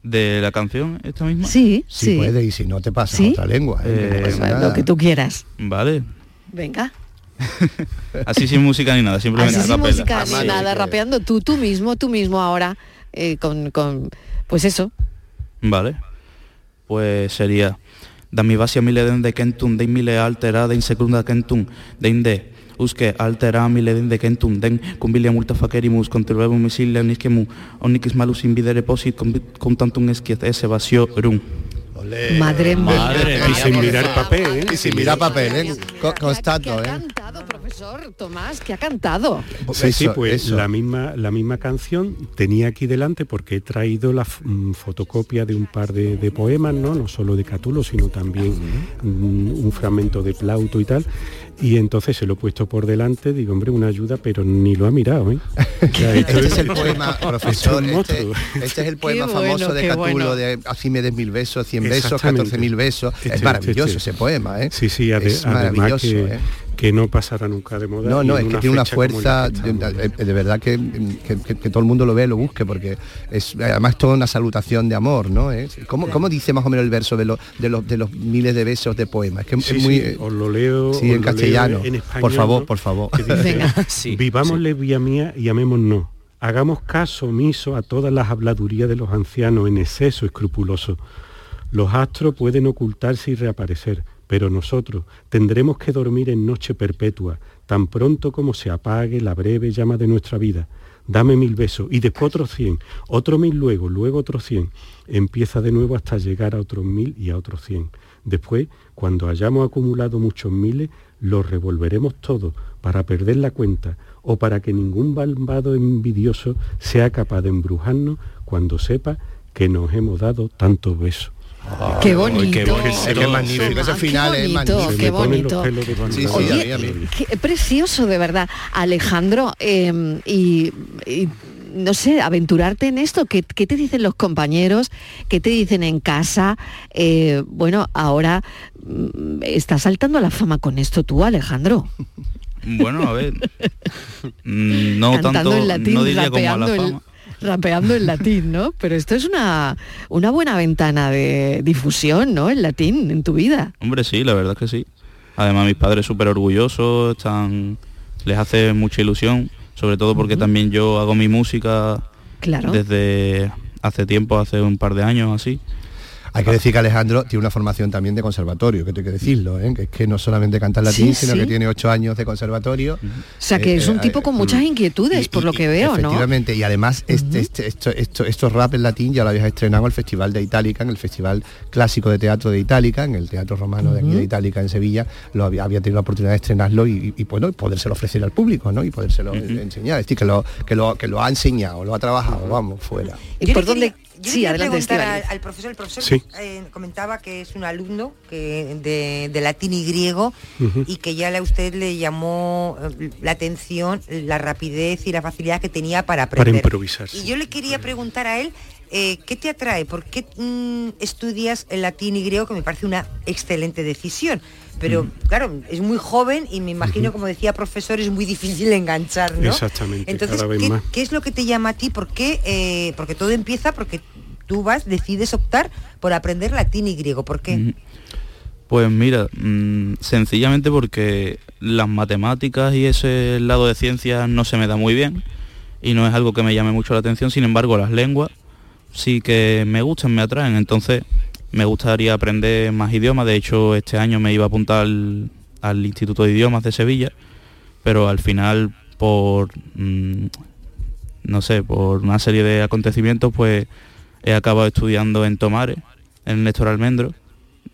¿De la canción esta misma? Sí, Si sí. puede, y si no te pasa ¿Sí? otra lengua. ¿eh? no pasa lo que tú quieras. Vale. Venga. Así sin música ni nada, simplemente Así sin música ni nada, rapeando tú, tú mismo, tú mismo ahora, eh, con, con, pues eso. Vale. Pues sería Dammi vasi a mille den de kentum, den mille altera, den secunda kentum, de Uske altera mille den de kentum, den unisquemu, omniquis malus invidere posit, esse vasiorum. Madre mía. Madre Y sin mirar papel, ¿eh? Y sin mirar papel, ¿eh? Co- Constato, ¿eh? Profesor Tomás, que ha cantado. Sí, sí, pues eso. la misma la misma canción tenía aquí delante porque he traído la mm, fotocopia de un par de, de poemas, ¿no? No solo de Catulo, sino también mm, un fragmento de Plauto y tal. Y entonces se lo he puesto por delante, digo, hombre, una ayuda, pero ni lo ha mirado, ¿eh? O sea, esto Este es el poema, profesor, este, este es el poema bueno, famoso de Catulo bueno. de Así me des mil besos, cien besos, catorce mil besos. Este, es maravilloso este. ese poema, ¿eh? Sí, sí, ade- es además maravilloso, que, ¿eh? Que no pasará nunca de moda. No, no, es que tiene una fuerza, de, verdad que, que- que- que todo el mundo lo ve, lo busque, porque es además toda una salutación de amor, ¿no? ¿Eh? ¿Cómo, cómo dice más o menos el verso de los, de los, de los miles de besos de poema? Es que Sí, es muy... sí, os lo leo, Sí, os en lo castellano. leo en español, por favor, ¿no? por favor. Dice, Vivámosle vía mía y amémonos. Hagamos caso omiso a todas las habladurías de los ancianos en exceso escrupuloso. Los astros pueden ocultarse y reaparecer, pero nosotros tendremos que dormir en noche perpetua, tan pronto como se apague la breve llama de nuestra vida. Dame mil besos y después otros cien, otro mil luego, luego otros cien. Empieza de nuevo hasta llegar a otros mil y a otros cien. Después, cuando hayamos acumulado muchos miles, los revolveremos todos para perder la cuenta o para que ningún malvado envidioso sea capaz de embrujarnos cuando sepa que nos hemos dado tantos besos. Qué bonito. qué bonito. Es magnífico, ese final qué es bonito, magnífico. Qué bonito. Sí, sí, Oye, a mí, a mí. qué precioso de verdad, Alejandro. eh, y, y, no sé, aventurarte en esto. ¿Qué, qué te dicen los compañeros? ¿Qué te dicen en casa? Eh, bueno, ahora mm, estás saltando a la fama con esto tú, Alejandro. Bueno, a ver. mm, No Cantando tanto, en latín, no diría como a la fama. Rapeando en latín, ¿no? Pero esto es una, una buena ventana de difusión, ¿no? El latín en tu vida. Hombre, sí, la verdad es que sí. Además, mis padres súper orgullosos, están, les hace mucha ilusión, sobre todo porque también yo hago mi música Claro. desde hace tiempo, hace un par de años así. Hay que decir que Alejandro tiene una formación también de conservatorio, que hay que decirlo, ¿eh? que es que no solamente canta en latín, Sí, sino sí. que tiene ocho años de conservatorio. O sea, que Eh, es un eh, tipo con muchas inquietudes, por lo que veo, ¿no? Efectivamente, y además este, este- esto- esto- estos rap en latín ya lo habías estrenado en el Festival de Itálica, en el Festival Clásico de Teatro de Itálica, en el Teatro Romano de aquí de Itálica en Sevilla, lo había, había tenido la oportunidad de estrenarlo y, y, bueno, y podérselo ofrecer al público, ¿no? Y podérselo enseñar. Es decir, que lo, que lo, que lo ha enseñado, lo ha trabajado, vamos, fuera. ¿Y por dónde? Yo Sí, le quería adelante, preguntar al, profesor, el profesor Sí. eh, comentaba que es un alumno que de, de latín y griego y que ya a usted le llamó eh, la atención la rapidez y la facilidad que tenía para Para aprender. improvisar. Y yo le quería preguntar a él, eh, ¿qué te atrae? ¿Por qué mm, estudias el latín y griego? Que me parece una excelente decisión. Pero claro, es muy joven y me imagino, como decía profesor, es muy difícil enganchar, ¿no? Exactamente, Entonces, cada vez ¿qué, más. qué es lo que te llama a ti? ¿Por qué? Eh, porque todo empieza porque tú vas, decides optar por aprender latín y griego. ¿Por qué? Pues mira, mm, sencillamente porque las matemáticas y ese lado de ciencias no se me da muy bien y no es algo que me llame mucho la atención, sin embargo las lenguas sí que me gustan, me atraen, entonces me gustaría aprender más idiomas, de hecho este año me iba a apuntar al, Instituto de Idiomas de Sevilla, pero al final por, mm, no sé, por una serie de acontecimientos pues he acabado estudiando en Tomares, en Néstor Almendro,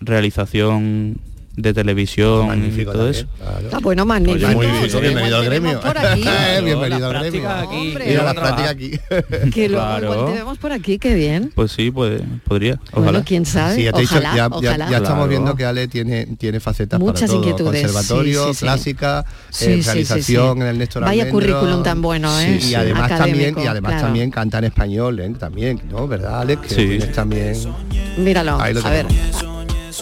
realización de televisión y todo eso. Ah, bueno, magnífico. Oye, muy bien, bienvenido al gremio. vemos por aquí. Bienvenido al gremio. aquí. Mira prácticas trabajar. aquí. Que luego Claro. igual te vemos por aquí, qué bien. Pues sí, pues podría. Ojalá. Bueno, quién sabe. Sí, ya, te he dicho, ojalá, ya, ya- ojalá. ya estamos Claro. viendo que Ale tiene, tiene facetas Muchas para todo. inquietudes, Conservatorio, sí, sí, clásica, Sí, eh, realización sí. en el Néstor Vaya Almendro. currículum tan bueno, ¿eh? Sí, y además también, y además claro. también canta en español, ¿eh? también, ¿no? ¿Verdad, Alex? Que también. Míralo. A ver.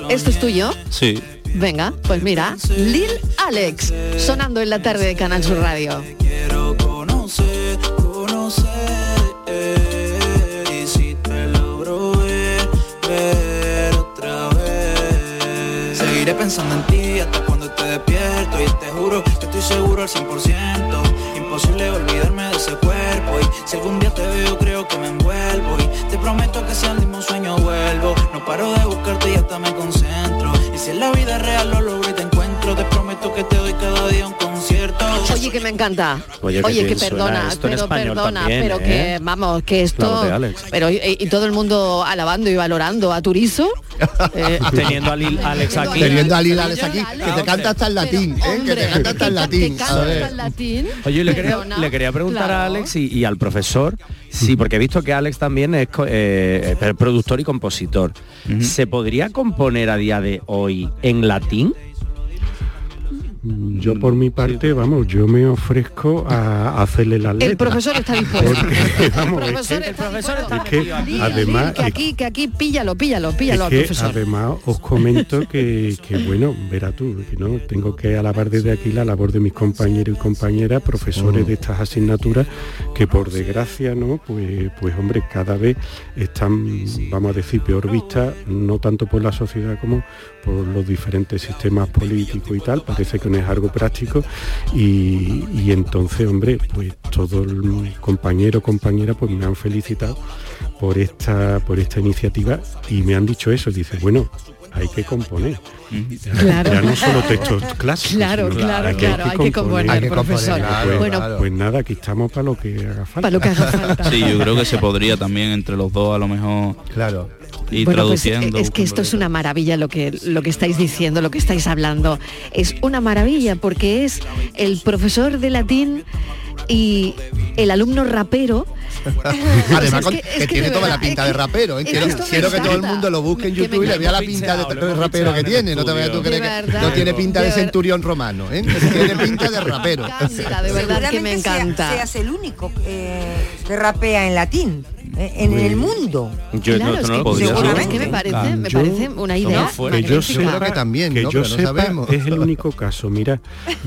¿Esto es tuyo? Sí. Venga, pues mira, Lil Alex, sonando en la tarde de Canal Sur Radio. conocer, conocer y si te logro ver, ver otra vez. Seguiré pensando en ti hasta cuando esté despierto y te juro que estoy seguro al 100%. Imposible olvidarme de ese cuerpo y si algún día te veo creo que me envuelvo y te prometo que si Oye, que me encanta. Oye, Oye, que suena perdona, pero perdona, también, pero ¿eh? que vamos, que esto, pero y, y todo el mundo alabando y valorando a Turizo. eh, Teniendo a Lil Alex aquí. Teniendo a Lil Alex aquí, que te canta hasta el latín, ¿eh? Que te canta hasta el latín. que. Oye, le quería, le quería preguntar Claro. a Alex y, y al profesor, sí, porque he visto que Alex también es eh, eh, productor y compositor. ¿Se podría componer a día de hoy en latín? Yo por mi parte, vamos, yo me ofrezco a hacerle la letra. El profesor está dispuesto. Porque, vamos, el es profesor que- está dispuesto. es que, Lil, además, que aquí, que aquí píllalo, píllalo, píllalo al es que profesor. además os comento que, que, bueno, verá tú, que no tengo que alabar desde aquí la labor de mis compañeros y compañeras, profesores de estas asignaturas, que por desgracia, ¿no? Pues, pues hombre, cada vez están, vamos a decir, peor vistas, no tanto por la sociedad como por los diferentes sistemas políticos y tal, parece que no es algo práctico y, y entonces, hombre, pues todo el compañero, compañera, pues me han felicitado por esta, por esta iniciativa y me han dicho eso, dice, bueno, hay que componer. Claro. ya no solo textos clásicos. Claro, sino claro, claro, hay que componer, Hay que componer, profesor. claro, Pues, bueno, pues nada, aquí estamos para lo que haga falta. para lo que haga falta. Sí, yo creo que se podría también entre los dos a lo mejor Claro. Ir Bueno, pues, traduciendo. eh, es que esto es una maravilla lo que, lo que estáis diciendo, lo que estáis hablando. Es una maravilla porque es el profesor de latín y el alumno rapero. Además, que- que, es que tiene toda la pinta es de rapero. ¿eh? Quiero, que todo el mundo lo busque en YouTube y le vea la pinta de, rapero que tiene. No te vayas tú creer que no tiene pinta de centurión romano. ¿eh? Tiene pinta de rapero. encanta, de verdad que me encanta. seas el único eh, que rapea en latín en el mundo. Yo Claro, no, es no que- lo podría seguramente. es que me parece, me Yo- parece una idea que yo sepa, que también, que ¿no? yo Pero no sepa sabemos. es el único caso. Mira,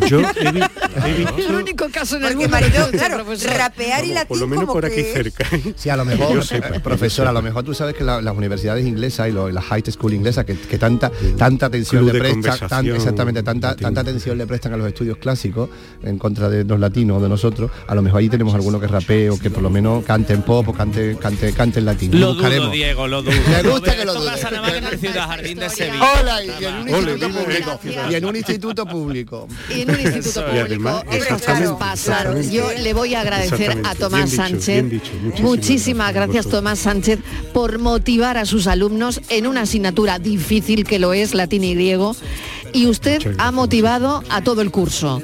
yo he, vi- he visto el único caso en el mundo que claro, rapear y latín por lo menos como por aquí cerca. Sí, a lo mejor, yo sepa, que yo profesor, a lo mejor tú sabes que la- las universidades inglesas y lo- las high school inglesas que, que tanta tanta atención le de prestan, tan- exactamente tanta tanta atención le prestan a los estudios clásicos en contra de los latinos de nosotros, a lo mejor ahí tenemos alguno que rapee o que por lo menos cante en pop o cante cante cante en latín. Lo Buscaremos. dudo, Diego, lo dudo. Me gusta que lo dude. pasa nada más que en el Ciudad Jardín de Sevilla. Hola, y en un instituto público. Y en un instituto público. Y en un instituto público estas exactamente. Yo le voy a agradecer a. Tomás dicho, Sánchez. bien dicho. Muchísimas Muchísimas gracias, gracias. Tomás Sánchez por motivar a sus alumnos en una asignatura difícil que lo es latín y griego. Y usted ha motivado a todo el curso.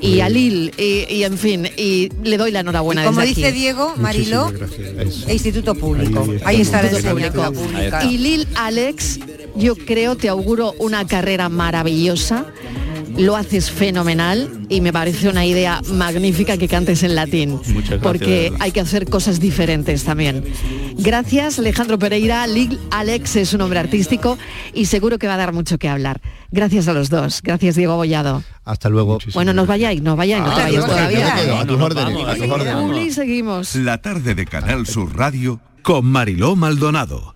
Y a Lil, y, y en fin, y le doy la enhorabuena Como desde dice aquí. Diego. Eso. e Instituto Público. Ahí Ahí, está. Instituto Público. Y Lil Alex, yo creo, te auguro una carrera maravillosa. Lo haces fenomenal y me parece una idea magnífica que cantes en latín. Muchas gracias, de porque hay que hacer cosas diferentes también. Gracias, Alejandro Pereira. Lil Alex es un hombre artístico y seguro que va a dar mucho que hablar. Gracias a los dos. Gracias, Diego Bollado. Hasta luego. Muchísimas Bueno, nos vayáis, no vayáis, no te Ah, vayáis no, no, todavía. quedo, a tus No, no, órdenes. Publi, seguimos. La tarde de Canal Sur Radio con Mariló Maldonado.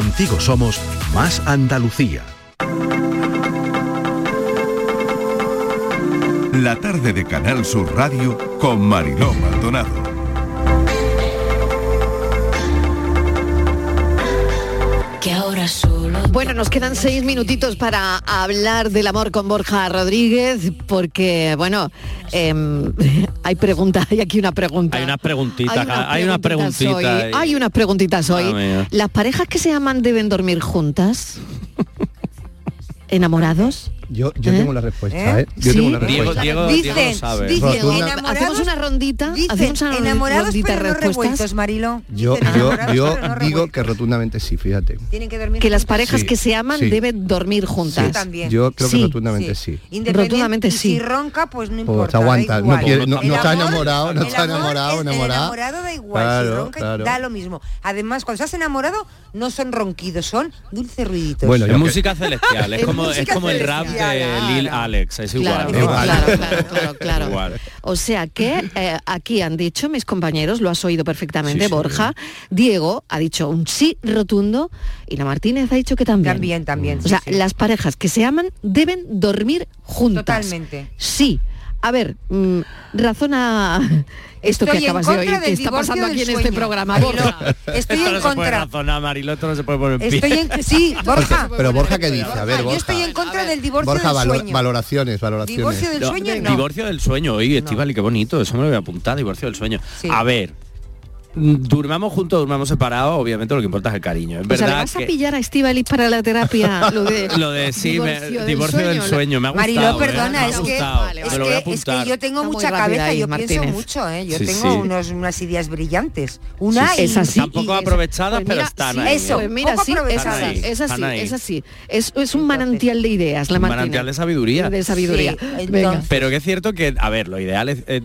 Contigo somos más Andalucía. La tarde de Canal Sur Radio con Mariló Maldonado. Que ahora solo... Bueno, nos quedan seis minutitos para hablar del amor con Borja Rodríguez, porque, bueno, em, hay pregunta, hay aquí una pregunta. Hay unas preguntitas, Hay unas preguntitas. Hay unas preguntitas hoy. Ah. ¿Las parejas que se aman deben dormir juntas? ¿Enamorados? Yo, yo ¿Eh? tengo la respuesta, ¿eh? Yo ¿Sí? tengo la respuesta. Diego- Diego lo sabe. dicen, enamorados- Hacemos una rondita, dicen, hacemos una enamorados rondita pero no revueltos, Marilo. Yo, Dicen, yo, yo no digo que rotundamente sí, fíjate. Tienen que dormir Que las parejas Sí, que se aman sí. deben dormir juntas. Yo también. Yo creo que Sí. rotundamente sí. Rotundamente sí. Si ronca, pues no Pues importa. da aguanta, no, quiere- no, no está amor- enamorado, no está amor enamorado, enamorada. enamorado da igual, si ronca da lo mismo. Además, cuando estás enamorado, no son ronquidos, son dulces ruiditos. Bueno, Es música celestial, es como el rap Lil. Alex, es igual. Claro, ¿no? claro, claro, claro, claro. Igual. O sea que eh, aquí han dicho mis compañeros, lo has oído perfectamente, Sí, sí. Borja. Diego ha dicho un sí rotundo y la Martínez ha dicho que también. También, también. O sí, sea, sí. las parejas que se aman deben dormir juntas. Totalmente. Sí. A ver, mm, razona esto Estoy que en acabas de contra oír, que del está divorcio pasando aquí del en este sueño. programa, Borja. Estoy Esto en no se puede contra. razonar, Marilo, esto no se puede poner en pie. Estoy en sí, Borja. Pero Borja, ¿qué dice? A ver, Yo Borja. estoy en contra del divorcio Borja, del sueño. valoraciones, valoraciones. Divorcio del No, sueño, no. Divorcio del sueño, oye, Estivali, qué bonito, eso me lo voy a apuntar, divorcio del sueño. Sí. A ver, durmamos juntos, durmamos separados, obviamente lo que importa es el cariño. Es O sea, ¿le verdad vas que a pillar a Estivalis para la terapia lo de, lo de sí, me- divorcio divorcio, del del sueño? me ha gustado. Marilo, ¿eh? perdona, me ha es que, Vale, es, que, es que apuntar. yo tengo Está mucha cabeza, ahí, yo pienso mucho, ¿eh? Yo Sí, tengo sí. Unos, unas ideas brillantes. Una Sí, sí. y Es así. Tampoco y- aprovechadas, Pues pero mira, están sí, ahí. Eso, Pues mira, sí, es así, es así, es así. Es, es un manantial de ideas, la Un manantial de sabiduría. De sabiduría. Pero que es cierto que, a ver, lo ideal es... eh,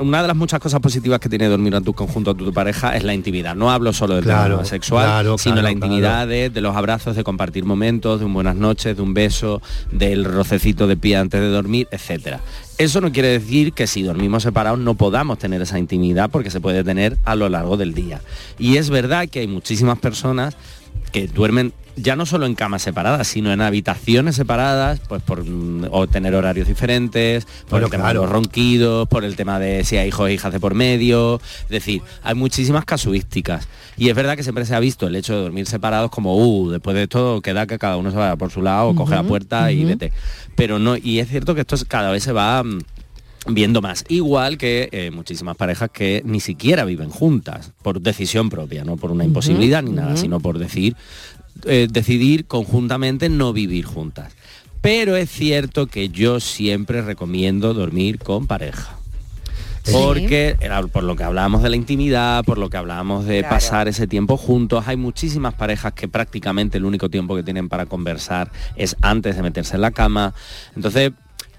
una de las muchas cosas positivas que tiene dormir en tu conjunto a tu pareja es la intimidad. No hablo solo del Claro, tema sexual, claro, sino claro, la intimidad de, de los abrazos, de compartir momentos, de un buenas noches, de un beso, del rocecito de pie antes de dormir, etcétera. Eso no quiere decir que si dormimos separados no podamos tener esa intimidad porque se puede tener a lo largo del día. Y es verdad que hay muchísimas personas que duermen ya no solo en camas separadas, sino en habitaciones separadas, pues por o tener horarios diferentes, por Bueno, el tema claro. de los ronquidos, por el tema de si hay hijos e hijas de por medio, es decir, hay muchísimas casuísticas. Y es verdad que siempre se ha visto el hecho de dormir separados como, uh, después de esto queda que cada uno se vaya por su lado, coge la puerta y vete. Pero no, y es cierto que esto es- cada vez se va mm, viendo más. Igual que eh, muchísimas parejas que ni siquiera viven juntas, por decisión propia, no por una imposibilidad ni nada, sino por decir, eh, decidir conjuntamente no vivir juntas. Pero es cierto que yo siempre recomiendo dormir con pareja. Sí. Porque era por lo que hablábamos de la intimidad, por lo que hablábamos de Claro. pasar ese tiempo juntos, hay muchísimas parejas que prácticamente el único tiempo que tienen para conversar es antes de meterse en la cama. Entonces,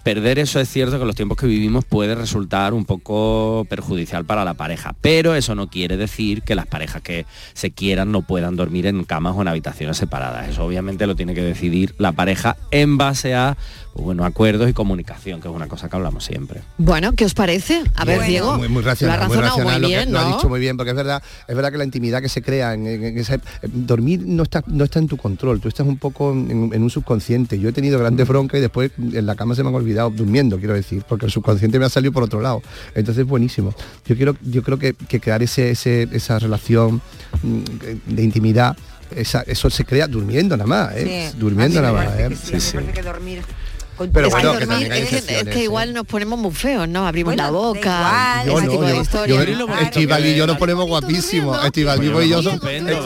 perder eso es cierto que en los tiempos que vivimos puede resultar un poco perjudicial para la pareja, pero eso no quiere decir que las parejas que se quieran no puedan dormir en camas o en habitaciones separadas. Eso obviamente lo tiene que decidir la pareja en base a bueno, acuerdos y comunicación, que es una cosa que hablamos siempre. Bueno, ¿qué os parece? A ver, Bueno. Diego. Muy, muy lo ha racional, muy racional, lo, que- bien, lo ha ¿no? dicho muy bien, porque es verdad, es verdad que la intimidad que se crea en, en- en esa- dormir no está, no está en tu control, tú estás un poco en, en un subconsciente. Yo he tenido grandes broncas y después en la cama se me han olvidado durmiendo, quiero decir, porque el subconsciente me ha salido por otro lado. Entonces es buenísimo. Yo quiero, yo creo que, que crear ese, ese- esa relación mm, de intimidad. esa- eso se crea durmiendo nada más, ¿eh? Sí. durmiendo nada más. ¿eh? que sí, a mí me parece que dormir con Pero Es tu que bueno, que dormir- también hay es es que igual nos ponemos muy feos, ¿no? Abrimos Bueno, la boca, igual, Yo ese no, tipo de yo, historias. yo, lo bonito Estivali y yo nos ponemos guapísimos. Estivali Bueno, y yo.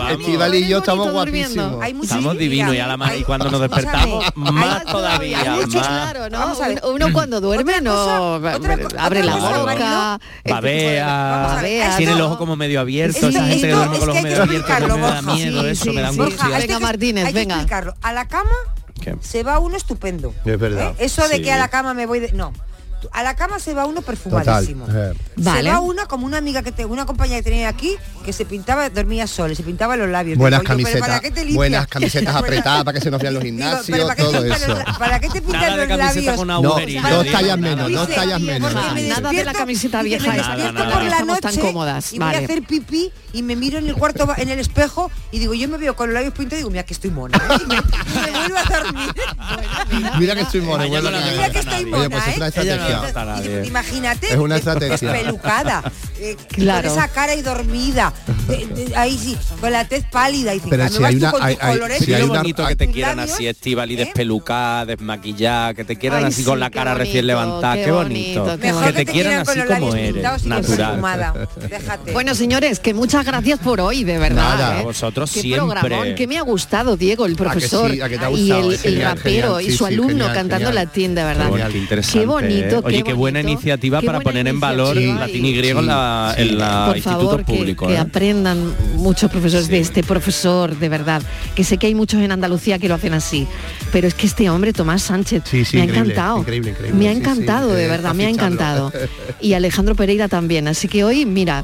Estivali y yo estamos guapísimos. Estamos divinos y, a la hay- y cuando nos despertamos más todavía, más. claro, ¿no? Uno, cuando duerme no abre la boca, este Babea, Vamos a ver, esto- tiene el ojo como medio abierto, esa gente que duerme con los que ojos hay medio que abiertos, me da miedo, eso me da angustia. Venga, Martínez, venga. A la cama ¿Qué? se va uno estupendo. Es verdad. ¿eh? Eso de Sí. que a la cama me voy de. No. A la cama se va uno Total. perfumadísimo. eh. Vale. Se va una como una amiga que tengo, una compañera que tenía aquí, que se pintaba, dormía sola, se pintaba los labios. Buenas Digo ¿pero ¿para camisetas, qué te buenas camisetas Pues, apretadas para que se nos vean los digo, gimnasios, ¿pero para qué todo eso. ¿Para qué te de los labios? con No, dos tallas nada. menos, dos tallas menos. me Nada de la camiseta vieja me despierto nada, por nada. la noche cómodas, y voy vale. a hacer pipí y me miro en el cuarto en el espejo y digo yo me veo con los labios pintados y digo mira que estoy mona ¿eh? y me, vuelvo a dormir Mira que estoy mona, Mira que estoy Oye, mona, ¿eh? estrategia. Imagínate, Es una eh, estrategia. despelucada, eh, Claro. con esa cara y dormida, de- de- ahí sí, con la tez pálida. Y Pero "Ah, si hay una- hay- hay- colores, si Qué hay una- bonito que te quieran labios, así, Estival, y despelucada, desmaquillada, que te quieran Ay, así sí, con la cara recién levantada, qué qué bonito. Mejor que que te te quieran así como eres, natural. Déjate. Bueno, señores, que muchas gracias por hoy, de verdad. Nada, ¿eh? vosotros Qué siempre. programón, que me ha gustado, Diego, el profesor y el, rapero genial. y su sí, alumno genial, cantando latín, de verdad. Qué bonito, Oye, qué qué, buena iniciativa qué para buena poner en valor iniciativa. latín y griego en la, en la Por institutos favor, que, públicos. que ¿eh? aprendan muchos profesores de este profesor, de verdad. Que sé que hay muchos en Andalucía que lo hacen así. Pero es que este hombre, Tomás Sánchez, Sí, sí, me ha encantado. increíble, increíble. Me ha Sí, sí, encantado, de eh, verdad, me ha encantado. Y Alejandro Pereira también. Así que hoy, mira,